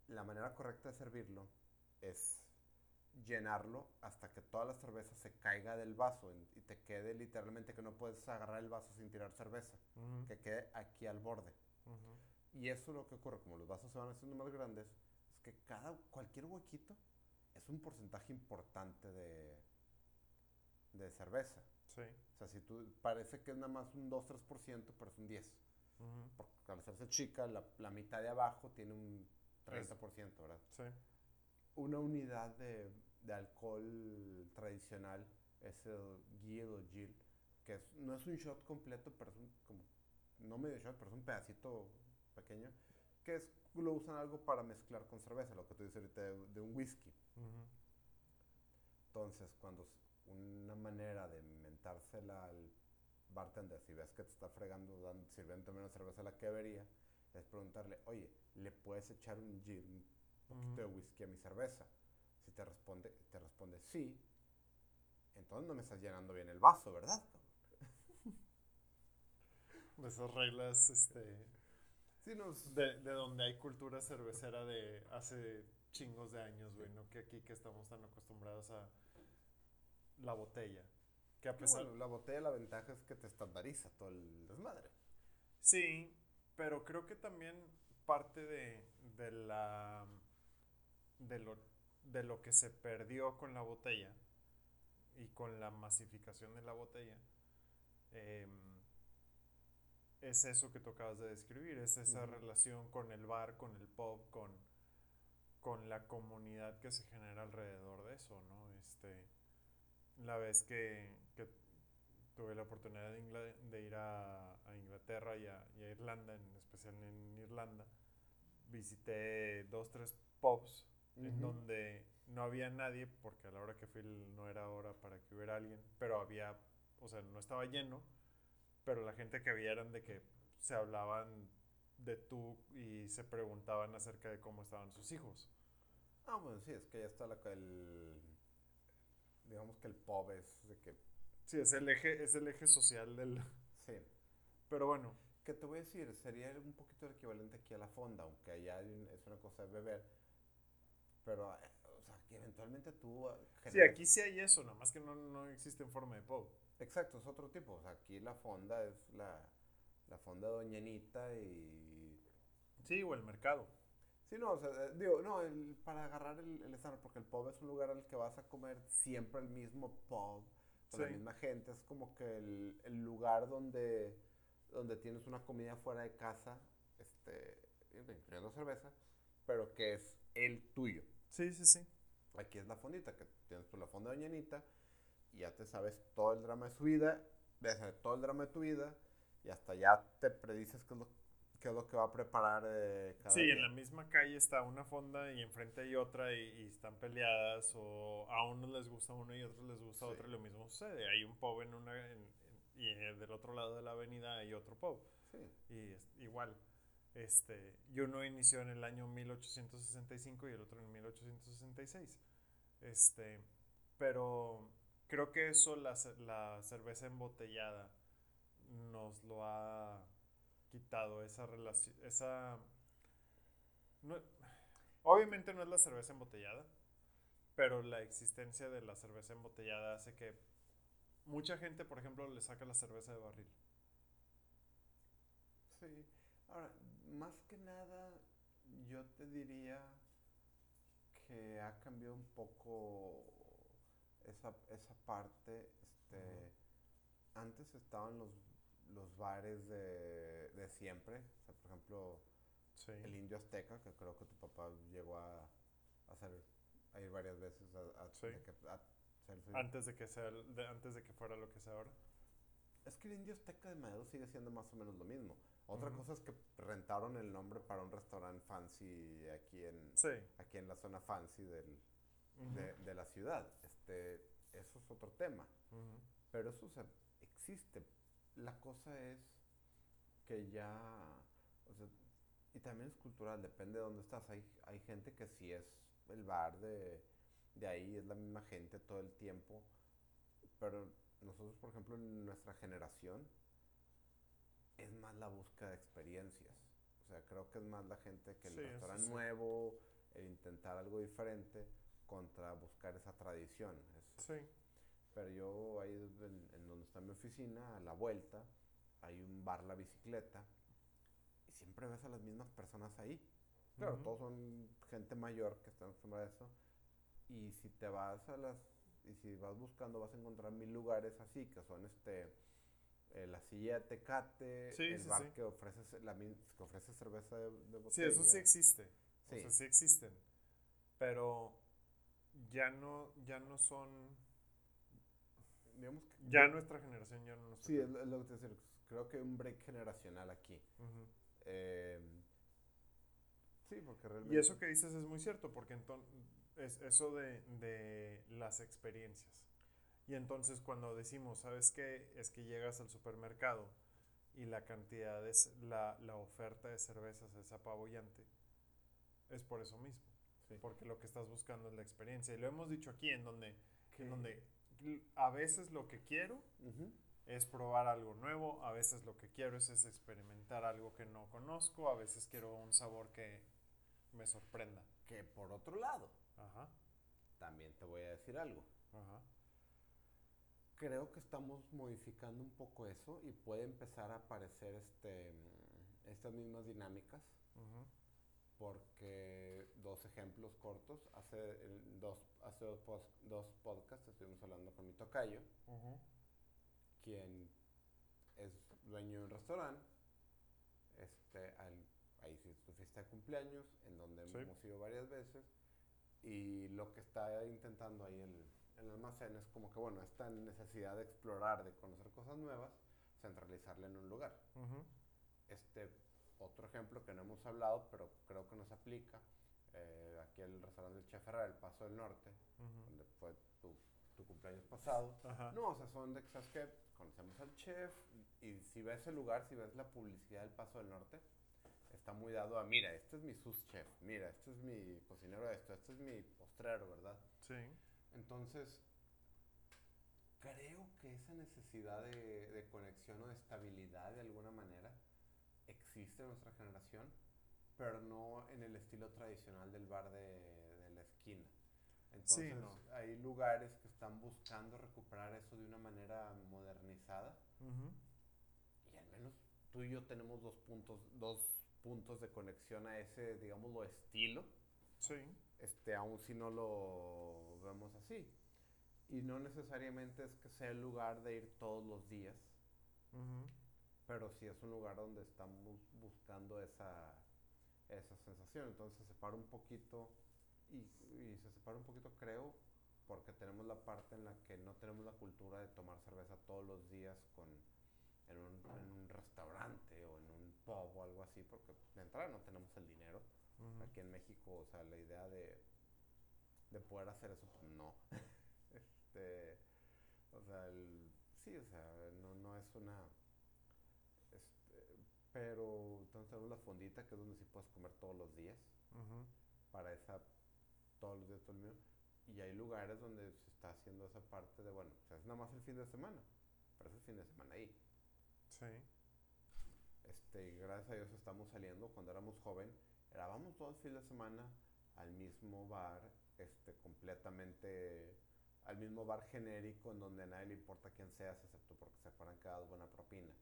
la manera correcta de servirlo es llenarlo hasta que toda la cerveza se caiga del vaso y te quede literalmente que no puedes agarrar el vaso sin tirar cerveza, que quede aquí al borde. Y eso es lo que ocurre, como los vasos se van haciendo más grandes, es que cada, cualquier huequito es un porcentaje importante de, de cerveza. Sí. O sea, si tú, parece que es nada más un 2-3%, pero es un 10%. Porque al hacerse chica, la, la, mitad de abajo tiene un 30%, ¿verdad? Sí. Una unidad de, de alcohol tradicional es el Gil o Gil, que no es un shot completo, pero es un, como, no medio shot, pero es un pedacito pequeño, que es, lo usan algo para mezclar con cerveza, lo que tú dices ahorita de, un whisky. Entonces, cuando una manera de mentársela al bartender, si ves que te está fregando, sirviendo menos cerveza la que debería, es preguntarle, oye, ¿le puedes echar un gin, un poquito de whisky a mi cerveza? Si te responde, te responde sí, entonces no me estás llenando bien el vaso, ¿verdad? Esas reglas, este... Sí, nos... de, de donde hay cultura cervecera de hace chingos de años, güey, no que aquí que estamos tan acostumbrados a la botella. Que a pesar... Bueno, la botella la ventaja es que te estandariza todo el desmadre. Sí, pero creo que también parte de, de la... De lo, de lo que se perdió con la botella y con la masificación de la botella em, es eso que tú acabas de describir, es esa relación con el bar, con el pub, con, con la comunidad que se genera alrededor de eso, ¿no? Este, la vez que, tuve la oportunidad de, ir a, Inglaterra y a, Irlanda, en especial en Irlanda, visité dos, tres pubs en donde no había nadie, porque a la hora que fui no era hora para que hubiera alguien, pero había, o sea, no estaba lleno, pero la gente que había eran de que se hablaban de tú y se preguntaban acerca de cómo estaban sus hijos. Ah, bueno, sí, es que ya está la, el, digamos que el pub es de que... Sí, es el eje, es el eje social del... Sí. Pero bueno. ¿Qué te voy a decir? Sería un poquito el equivalente aquí a la fonda, aunque allá es una cosa de beber. Pero, o sea, que eventualmente tú... Ah, sí, aquí sí hay eso, nada más que no, no existe en forma de pub. Exacto, es otro tipo. O sea, aquí la fonda es la, la fonda doñenita y... Sí, o el mercado. Sí, no, o sea, eh, digo, no, el, para agarrar el, el estándar, porque el pub es un lugar al que vas a comer siempre el mismo pub, con la misma gente, es como que el, el, lugar donde, donde tienes una comida fuera de casa, este, incluyendo cerveza, pero que es el tuyo. Sí, sí, sí. Aquí es la fondita, que tienes pues la fonda de Doñanita, y ya te sabes todo el drama de su vida, ves todo el drama de tu vida, y hasta ya te predices qué es lo qué es lo que va a preparar eh, cada Sí, en la misma calle está una fonda y enfrente hay otra y, están peleadas o a unos les gusta uno y a otros les gusta otro y lo mismo sucede. Hay un pub en una y del otro lado de la avenida hay otro pub. Sí. Y es, igual. Este, y uno inició en el año 1865 y el otro en 1866. Este, pero creo que eso la, la cerveza embotellada nos lo ha esa relación, esa... obviamente no es la cerveza embotellada, pero la existencia de la cerveza embotellada hace que mucha gente, por ejemplo, le saca la cerveza de barril. Sí. Ahora, más que nada, yo te diría que ha cambiado un poco esa, esa parte. Este, Antes estaban los los bares de, de siempre. O sea, por ejemplo, el Indio Azteca, que creo que tu papá llegó a, hacer, a ir varias veces a, antes de que sea antes de que fuera lo que sea ahora. Es que el Indio Azteca de Madero sigue siendo más o menos lo mismo. Otra cosa es que rentaron el nombre para un restaurante fancy aquí en, aquí en la zona fancy del, de, de, la ciudad. Este, eso es otro tema. Pero eso existe la cosa es que ya O sea, y también es cultural, depende de dónde estás. Hay, hay gente que sí es el bar de, de ahí, es la misma gente todo el tiempo. Pero nosotros, por ejemplo, en nuestra generación, es más la búsqueda de experiencias. O sea, creo que es más la gente que el Sí, restaurante sí. nuevo, el intentar algo diferente, contra buscar esa tradición. Es- Sí. Pero yo ahí en, en donde está mi oficina, a la vuelta, hay un bar La Bicicleta y siempre ves a las mismas personas ahí. Claro, todos son gente mayor que están acostumbrados a eso. Y si te vas a las... Y si vas buscando vas a encontrar mil lugares así, que son este... eh, la silla de Tecate, Sí, el sí, bar sí. que ofrece, ce- la, que ofrece cerveza de, de botella. Sí, eso sí existe. Sí. O sea, sí existen. Pero ya no, ya no son. Digamos que- Ya nuestra generación ya no nos Sí, es lo, que te decía, Creo que hay un break generacional aquí. Ujú. Eh, sí, porque realmente... Y eso que dices es muy cierto, porque entonces es eso de, de las experiencias. Y entonces cuando decimos, ¿sabes qué? Es que llegas al supermercado y la cantidad de la, la oferta de cervezas es apabullante. Es por eso mismo. Sí. Porque lo que estás buscando es la experiencia. Y lo hemos dicho aquí, en donde, en donde a veces lo que quiero es probar algo nuevo, a veces lo que quiero es, es experimentar algo que no conozco, a veces quiero un sabor que me sorprenda. Que por otro lado, Ajá, también te voy a decir algo. ajá. Creo que estamos modificando un poco eso y puede empezar a aparecer este, mm, estas mismas dinámicas. ujú, Porque dos ejemplos cortos. Hace, el- dos, hace dos, pos- dos podcasts estuvimos hablando con mi tocayo, ujú. quien es dueño de un restaurante. Este, al- ahí sí es su fiesta de cumpleaños, en donde Sí. hemos ido varias veces. Y lo que está intentando ahí el, el almacén es como que, bueno, esta necesidad de explorar, de conocer cosas nuevas, centralizarla en un lugar. Ujú, Este, otro ejemplo que no hemos hablado, pero creo que nos aplica, eh, aquí el restaurante del Chef Herrera, El Paso del Norte, ujú. donde fue tu, tu cumpleaños pasado. Ajá. No, o sea, son de que, ¿sabes qué? Conocemos al chef y si ves el lugar, si ves la publicidad del Paso del Norte, está muy dado a, mira, este es mi sus chef, mira, este es mi cocinero de esto, este es mi postrero, ¿verdad? Sí. Entonces, creo que esa necesidad de, de conexión o de estabilidad de alguna manera existe en nuestra generación, pero no en el estilo tradicional del bar de, de la esquina. Sí, Entonces, no. hay lugares que están buscando recuperar eso de una manera modernizada Ujú. y al menos tú y yo tenemos dos puntos, dos puntos de conexión a ese, digámoslo, estilo Sí. este, aun si no lo vemos así. Y no necesariamente es que sea el lugar de ir todos los días, Ujú. Pero sí es un lugar donde estamos buscando esa, esa sensación. Entonces se separa un poquito, y, y se separa un poquito creo, porque tenemos la parte en la que no tenemos la cultura de tomar cerveza todos los días con, en, un, en un restaurante o en un pub o algo así, porque de entrada no tenemos el dinero aquí en México, o sea, la idea de, de poder hacer eso, pues no. este, o sea, el- sí, o sea, no, no es una, pero entonces tenemos la fondita, que es donde sí puedes comer todos los días, para esa, todos los días, todo el mío. Y hay lugares donde se está haciendo esa parte de, bueno, sea, es nada más el fin de semana, pero es el fin de semana ahí. Sí. Este, y gracias a Dios estamos saliendo. Cuando éramos joven, era vamos todo el fin de semana al mismo bar, este, completamente, al mismo bar genérico en donde a nadie le importa quién seas, excepto porque se acuerdan que das buena propina.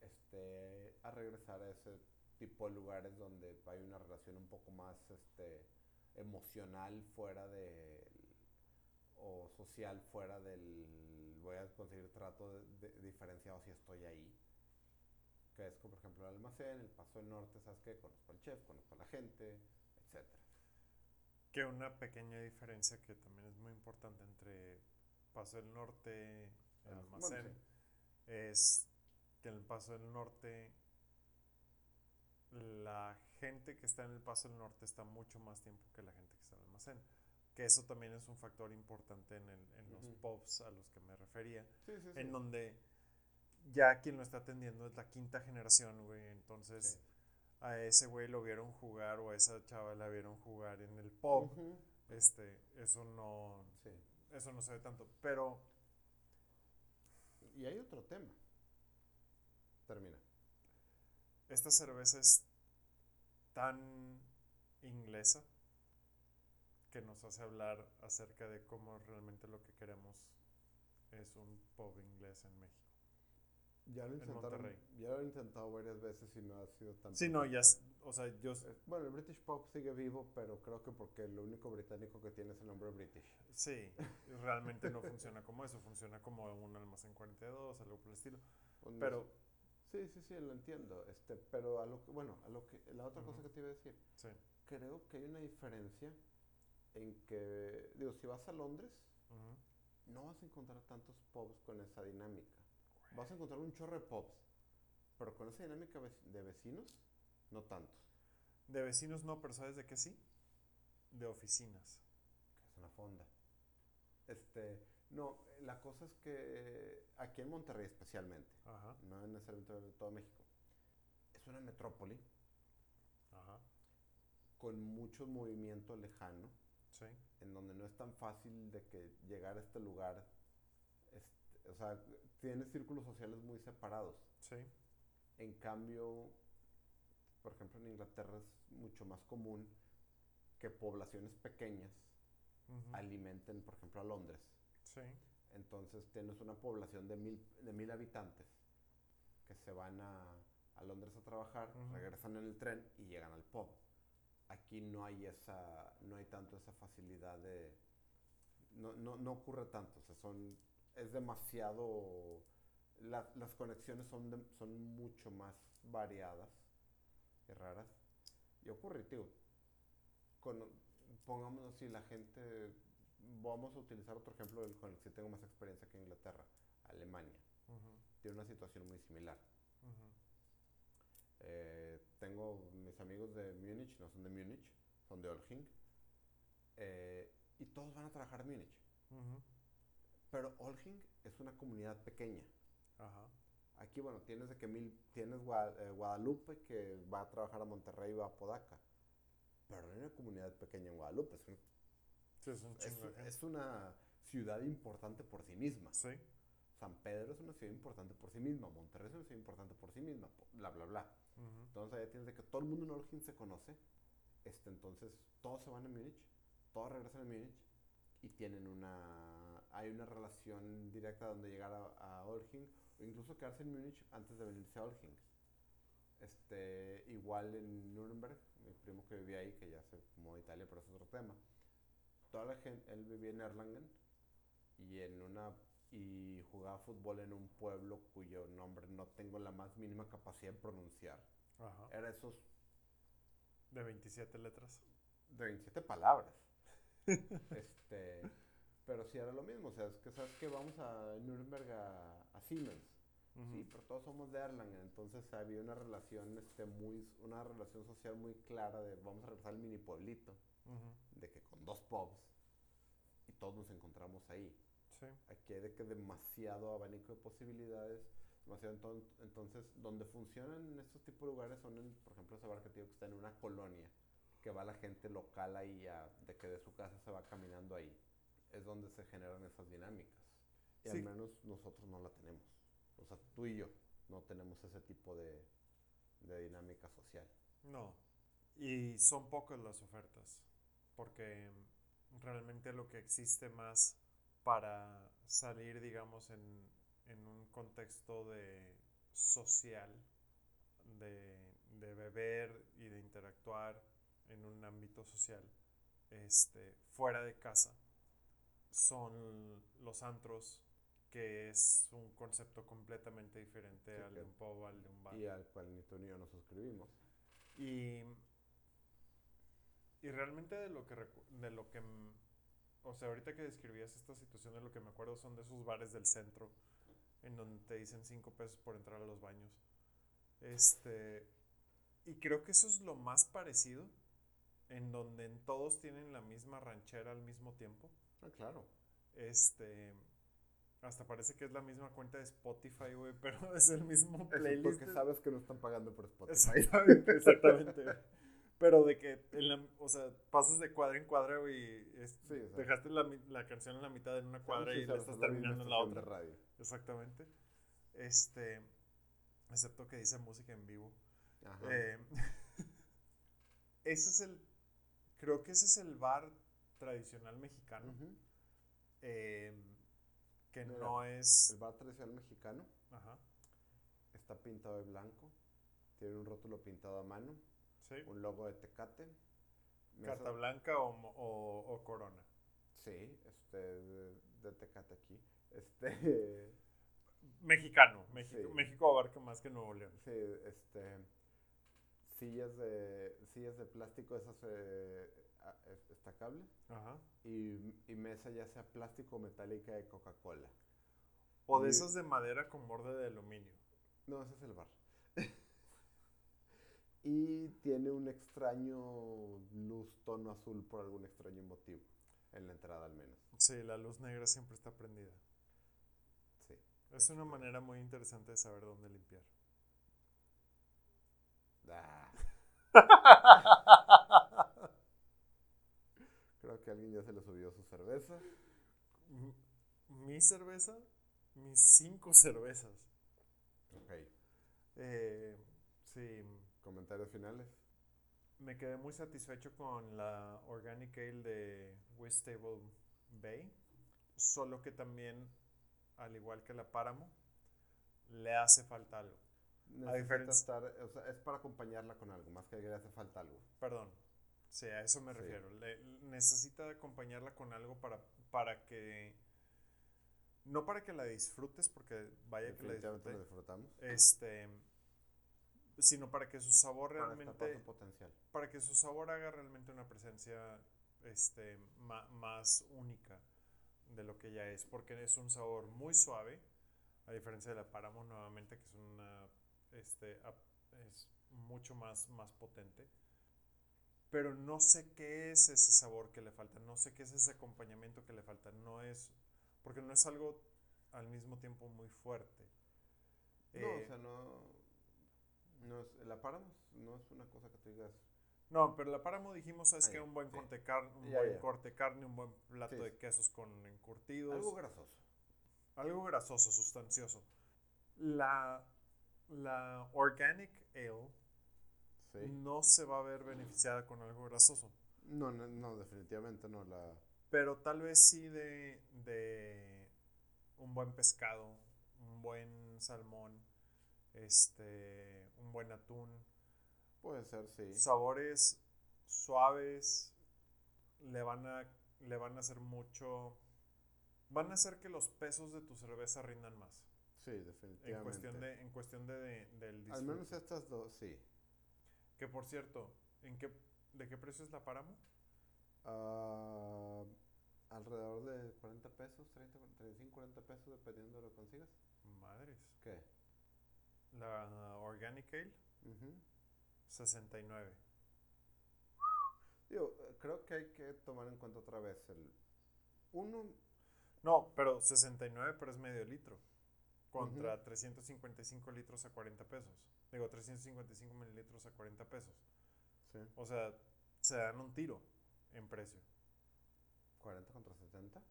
Este, a regresar a ese tipo de lugares donde hay una relación un poco más, este, emocional fuera de o social fuera del voy a conseguir trato de- de- diferenciado si estoy ahí que es como por ejemplo el almacén, el Paso del Norte, ¿sabes qué? Conozco al chef, conozco a la gente, etcétera. Que una pequeña diferencia que también es muy importante entre Paso del Norte el Ah, almacén bueno, es que en el Paso del Norte la gente que está en el Paso del Norte está mucho más tiempo que la gente que está en el almacén. Que eso también es un factor importante en, el- en los Ujú. pubs a los que me refería. Sí, sí, sí. En donde ya quien lo está atendiendo es la quinta generación, güey. Entonces a ese güey lo vieron jugar o a esa chava la vieron jugar en el pub. Este, eso no. Eso no se ve tanto. Pero. Y hay otro tema. Termina. Esta cerveza es tan inglesa que nos hace hablar acerca de cómo realmente lo que queremos es un pub inglés en México. Ya lo, intentaron, ya lo he intentado varias veces y no ha sido tan... Sí, no, ya, o sea, yo... Eh, bueno, el British Pub sigue vivo, pero creo que porque lo único británico que tiene es el nombre British. Sí, realmente no funciona como eso, funciona como un almacén 42, algo por el estilo. Pero... Sí, sí, sí, lo entiendo, este, pero a lo que, bueno, a lo que, la otra cosa que te iba a decir, sí. creo que hay una diferencia en que, digo, si vas a Londres, no vas a encontrar tantos pubs con esa dinámica vas a encontrar un chorro de pops, pero con esa dinámica de vecinos, no tantos. De vecinos no, pero ¿sabes de qué sí? De oficinas. Que es una fonda. Este, no, la cosa es que aquí en Monterrey especialmente, no en necesariamente de todo México, es una metrópoli con mucho movimiento lejano, en donde no es tan fácil de que llegar a este lugar, este, o sea, tiene círculos sociales muy separados. Sí. En cambio, por ejemplo, en Inglaterra es mucho más común que poblaciones pequeñas alimenten, por ejemplo, a Londres. Sí. Entonces tienes una población de mil, de mil habitantes que se van a, a Londres a trabajar, regresan en el tren y llegan al pub. Aquí no hay esa, no hay tanto esa facilidad de, no, no, no ocurre tanto, o sea, son es demasiado, las conexiones son, son mucho más variadas y raras. Y ocurre, tío, con, pongamos así, la gente, vamos a utilizar otro ejemplo del, con el que tengo más experiencia que Inglaterra, Alemania. Tiene una situación muy similar. Eh, tengo mis amigos de Múnich, no son de Múnich, son de Olching, eh, y todos van a trabajar en Múnich. Pero Olching es una comunidad pequeña. Ajá. Aquí, bueno, tienes de que mil, tienes eh, Guadalupe que va a trabajar a Monterrey y va a Podaca. Pero hay una comunidad pequeña en Guadalupe. Es, es, una ciudad importante por sí misma. Sí. San Pedro es una ciudad importante por sí misma. Monterrey es una ciudad importante por sí misma. Bla, bla, bla. Entonces, ahí tienes de que todo el mundo en Olching se conoce. Este, entonces, todos se van a Múnich. Todos regresan a Múnich. Y tienen una hay una relación directa donde llegar a, a o incluso quedarse en Múnich antes de venirse a Olching. Este, igual en Nuremberg, mi primo que vivía ahí, que ya se mudó a Italia, pero es otro tema. Toda la gente, él vivía en Erlangen y en una y jugaba fútbol en un pueblo cuyo nombre no tengo la más mínima capacidad de pronunciar. Ajá. Era esos de 27 letras. De 27 palabras. este pero sí era lo mismo, o sea, es que sabes que vamos a Nuremberg a, Siemens. Sí, pero todos somos de Erlangen, entonces había una relación, este, muy, una relación social muy clara de vamos a regresar al mini pueblito, de que con dos pubs y todos nos encontramos ahí. Sí. Aquí hay de que demasiado abanico de posibilidades, demasiado entonces, donde funcionan estos tipos de lugares son, en, por ejemplo, ese bar que, que está en una colonia, que va la gente local ahí, de que de su casa se va caminando ahí es donde se generan esas dinámicas. Y al menos nosotros no la tenemos. O sea, tú y yo no tenemos ese tipo de, de dinámica social. No. Y son pocas las ofertas. Porque realmente lo que existe más para salir, digamos, en, en un contexto de social, de, de, beber y de interactuar en un ámbito social, este, fuera de casa, son los antros, que es un concepto completamente diferente al de un pub, al de un bar. Y al cual ni tú ni yo nos suscribimos. Y, y realmente de lo que, de lo que, o sea, ahorita que describías esta situación, de lo que me acuerdo son de esos bares del centro, en donde te dicen cinco pesos por entrar a los baños. Este, y creo que eso es lo más parecido, en donde todos tienen la misma ranchera al mismo tiempo. Ah, claro. Este. Hasta parece que es la misma cuenta de Spotify, güey, pero es el mismo playlist. porque sabes que no están pagando por Spotify. Exactamente, exactamente. Pero de que, en la, o sea, pasas de cuadra en cuadra, güey, Sí, dejaste la, la canción en la mitad en una cuadra Sí, y la estás terminando en la otra. radio. Exactamente. Este, excepto que dice música en vivo. Ajá. Eh, ese es el, creo que ese es el bar tradicional mexicano, eh, que Mira, no es... El bar tradicional mexicano Ajá, está pintado de blanco. Tiene un rótulo pintado a mano. Sí. Un logo de Tecate. Carta blanca o, o- o corona. Sí, este, de, de Tecate aquí. Este, Mexicano. México, Sí. México abarca más que Nuevo León. sí, este, sillas de, sillas de plástico, esas eh, estacables. Ajá. Y, y mesa ya sea plástico o metálica de Coca-Cola. O de Y- esas de madera con borde de aluminio. No, ese es el bar. Y tiene un extraño luz tono azul por algún extraño motivo. En la entrada al menos. Sí, la luz negra siempre está prendida. Sí. Es una manera muy interesante de saber dónde limpiar. Ah. Creo que alguien ya se le subió su cerveza. Mi cerveza, mis cinco cervezas. Ok. Eh, sí, Comentarios finales. me quedé muy satisfecho con la Organic Ale de Westable Bay. Solo que también, al igual que la Páramo, le hace falta algo. Necesita diferencia- estar, o sea, es para acompañarla con algo, más que le hace falta algo. Perdón. Sí, a eso me Sí. refiero. Le- necesita acompañarla con algo para, para que. No para que la disfrutes, porque vaya que la disfruté. disfrutamos. Este. Sino para que su sabor Para realmente. su potencial. para que su sabor haga realmente una presencia este, ma- más única de lo que ya es, porque es un sabor muy suave, a diferencia de la Páramo nuevamente, que es una este, es mucho más, más potente. Pero no sé qué es ese sabor que le falta, no sé qué es ese acompañamiento que le falta, no es, porque no es algo al mismo tiempo muy fuerte. No, Eh, o sea, no. No es, la paramos, no es una cosa que tú digas. No, pero la páramo dijimos, es que un buen, sí. corte, car- un Ya, buen ya. corte de carne, un buen plato Sí, de quesos con encurtidos. Algo Algo, grasoso. grasoso, sustancioso. La, la Organic Ale Sí. no se va a ver beneficiada con algo grasoso. No, no, no, definitivamente no. La, Pero tal vez sí de, de un buen pescado, un buen salmón, este, un buen atún. puede ser, sí. sabores suaves le van a le van a hacer mucho van a hacer que los pesos de tu cerveza rindan más Sí, definitivamente. en cuestión de en cuestión de, de- del Al menos disfrute. estas dos, sí. que por cierto en qué de qué precio es la Páramo Ah, alrededor de 40 pesos, 30, 35, 40 pesos, dependiendo de lo que consigas. madres ¿Qué? La Organic Ale Ujú. 69 Digo, creo que hay que tomar en cuenta otra vez el. Uno, no pero 69 pero es medio litro contra 355 litros a 40 pesos digo 355 mililitros a 40 pesos sí, o sea se dan un tiro en precio 40 contra 70.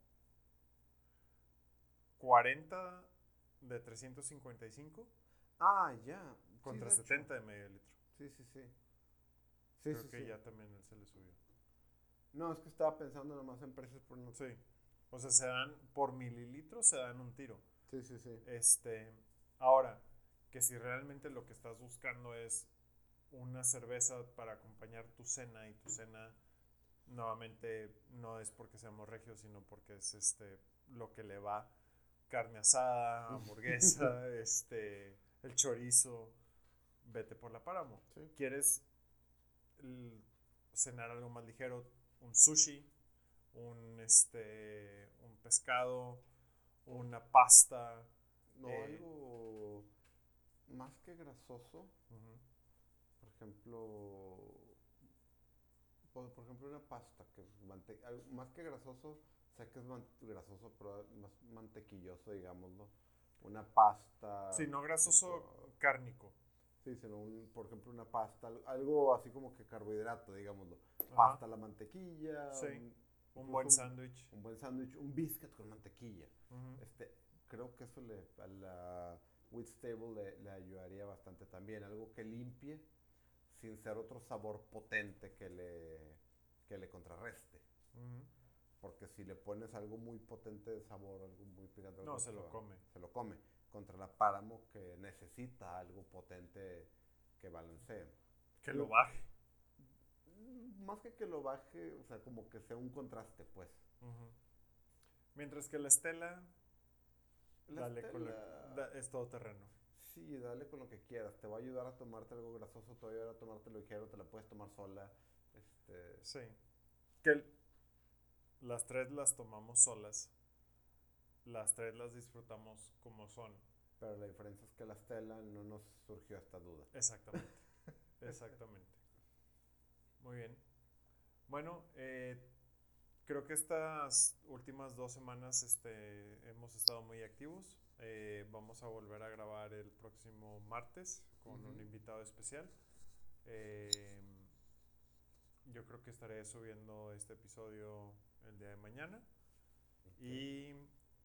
40 de 355 Ah, ya. Sí, contra hecho. 70 de medio litro. Sí, sí, sí. Sí, Creo sí, que sí. ya también él se le subió. No, es que estaba pensando nomás en precios por no. Sí. O sea, se dan por mililitro, se dan un tiro. Sí, sí, sí. Este, ahora, que si realmente lo que estás buscando es una cerveza para acompañar tu cena y tu cena nuevamente no es porque seamos regios, sino porque es este lo que le va carne asada, hamburguesa, este el chorizo, vete por la páramo. Sí. ¿Quieres cenar algo más ligero? Un sushi, un este un pescado, una pasta, No, Eh. algo más que grasoso. Por ejemplo, por, por ejemplo, una pasta que es mante- más que grasoso, sé que es grasoso, pero más mantequilloso, digámoslo. Una pasta. Sí, no grasoso, tipo- cárnico. Sí, sino un, por ejemplo una pasta, al- algo así como que carbohidrato, digámoslo. Pasta a la mantequilla. Sí, un, Un buen sándwich. Un buen sándwich, un biscuit con mantequilla. Ujú. Este, creo que eso le, a la wheat stable le, le ayudaría bastante también. Algo que limpie sin ser otro sabor potente que le, que le contrarreste. Ujú. Porque si le pones algo muy potente de sabor, algo muy picante, No, se lo va- come. Se lo come. Contra la páramo que necesita algo potente que balancee. Que lo baje. Más que que lo baje, o sea, como que sea un contraste, pues. Mientras que la estela, La dale con Stella- da- es todo terreno. Sí, dale con lo que quieras. Te va a ayudar a tomarte algo grasoso, te va a ayudar a tomarte lo ligero, te la puedes tomar sola. Este, Sí. Que el- las tres las tomamos solas. Las tres las disfrutamos como son. pero la diferencia es que la Stella no nos surgió esta duda. Exactamente. Exactamente. Muy bien. Bueno, eh, creo que estas últimas dos semanas este, hemos estado muy activos. Eh, vamos a volver a grabar el próximo martes con un invitado especial. Eh, yo creo que estaré subiendo este episodio el día de mañana. Y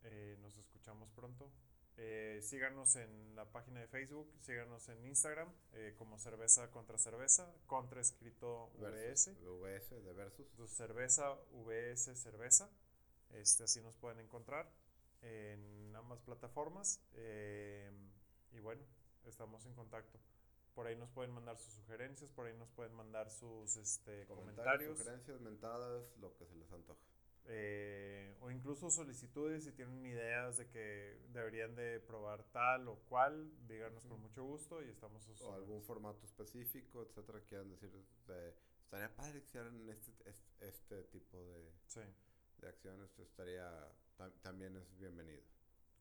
eh, nos escuchamos pronto. Eh, síganos en la página de Facebook, síganos en Instagram eh, como cerveza contra cerveza, contra escrito VS. VS de versus. Cerveza, VS, cerveza. Este, así nos pueden encontrar en ambas plataformas. y bueno, estamos en contacto. Por ahí nos pueden mandar sus sugerencias, por ahí nos pueden mandar sus este, Comentarios, comentarios. sugerencias, mentadas, lo que se les antoje. Eh, o incluso solicitudes si tienen ideas de que deberían de probar tal o cual, díganos con mucho gusto y estamos O algún formato específico, etcétera, quieran decir. de- estaría padre que hicieran este, este, este tipo de, Sí. de acciones, estaría, tam- también es bienvenido.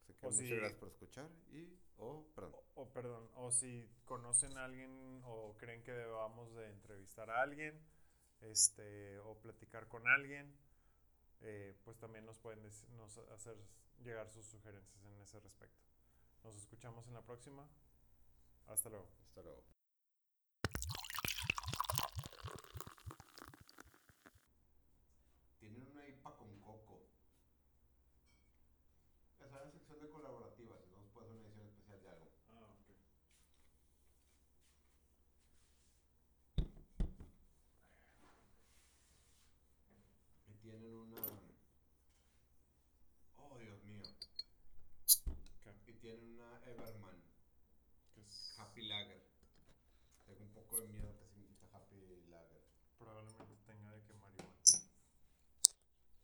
Así que O muchas si- gracias por escuchar y, oh, perdón. O, o, perdón, o si conocen a alguien o creen que debamos de entrevistar a alguien, este, o platicar con alguien, eh, pues también nos pueden hacer llegar sus sugerencias en ese respecto. Nos escuchamos en la próxima. Hasta luego. Hasta luego. Tienen una IPA con coco. Esa es la sección de colaborativas, entonces puede ser una edición especial de algo. Ah, ok. Y tienen una. Oh, Dios mío. ¿Qué? Y tienen una Everman ¿Qué es? Happy Lager. Tengo un poco de miedo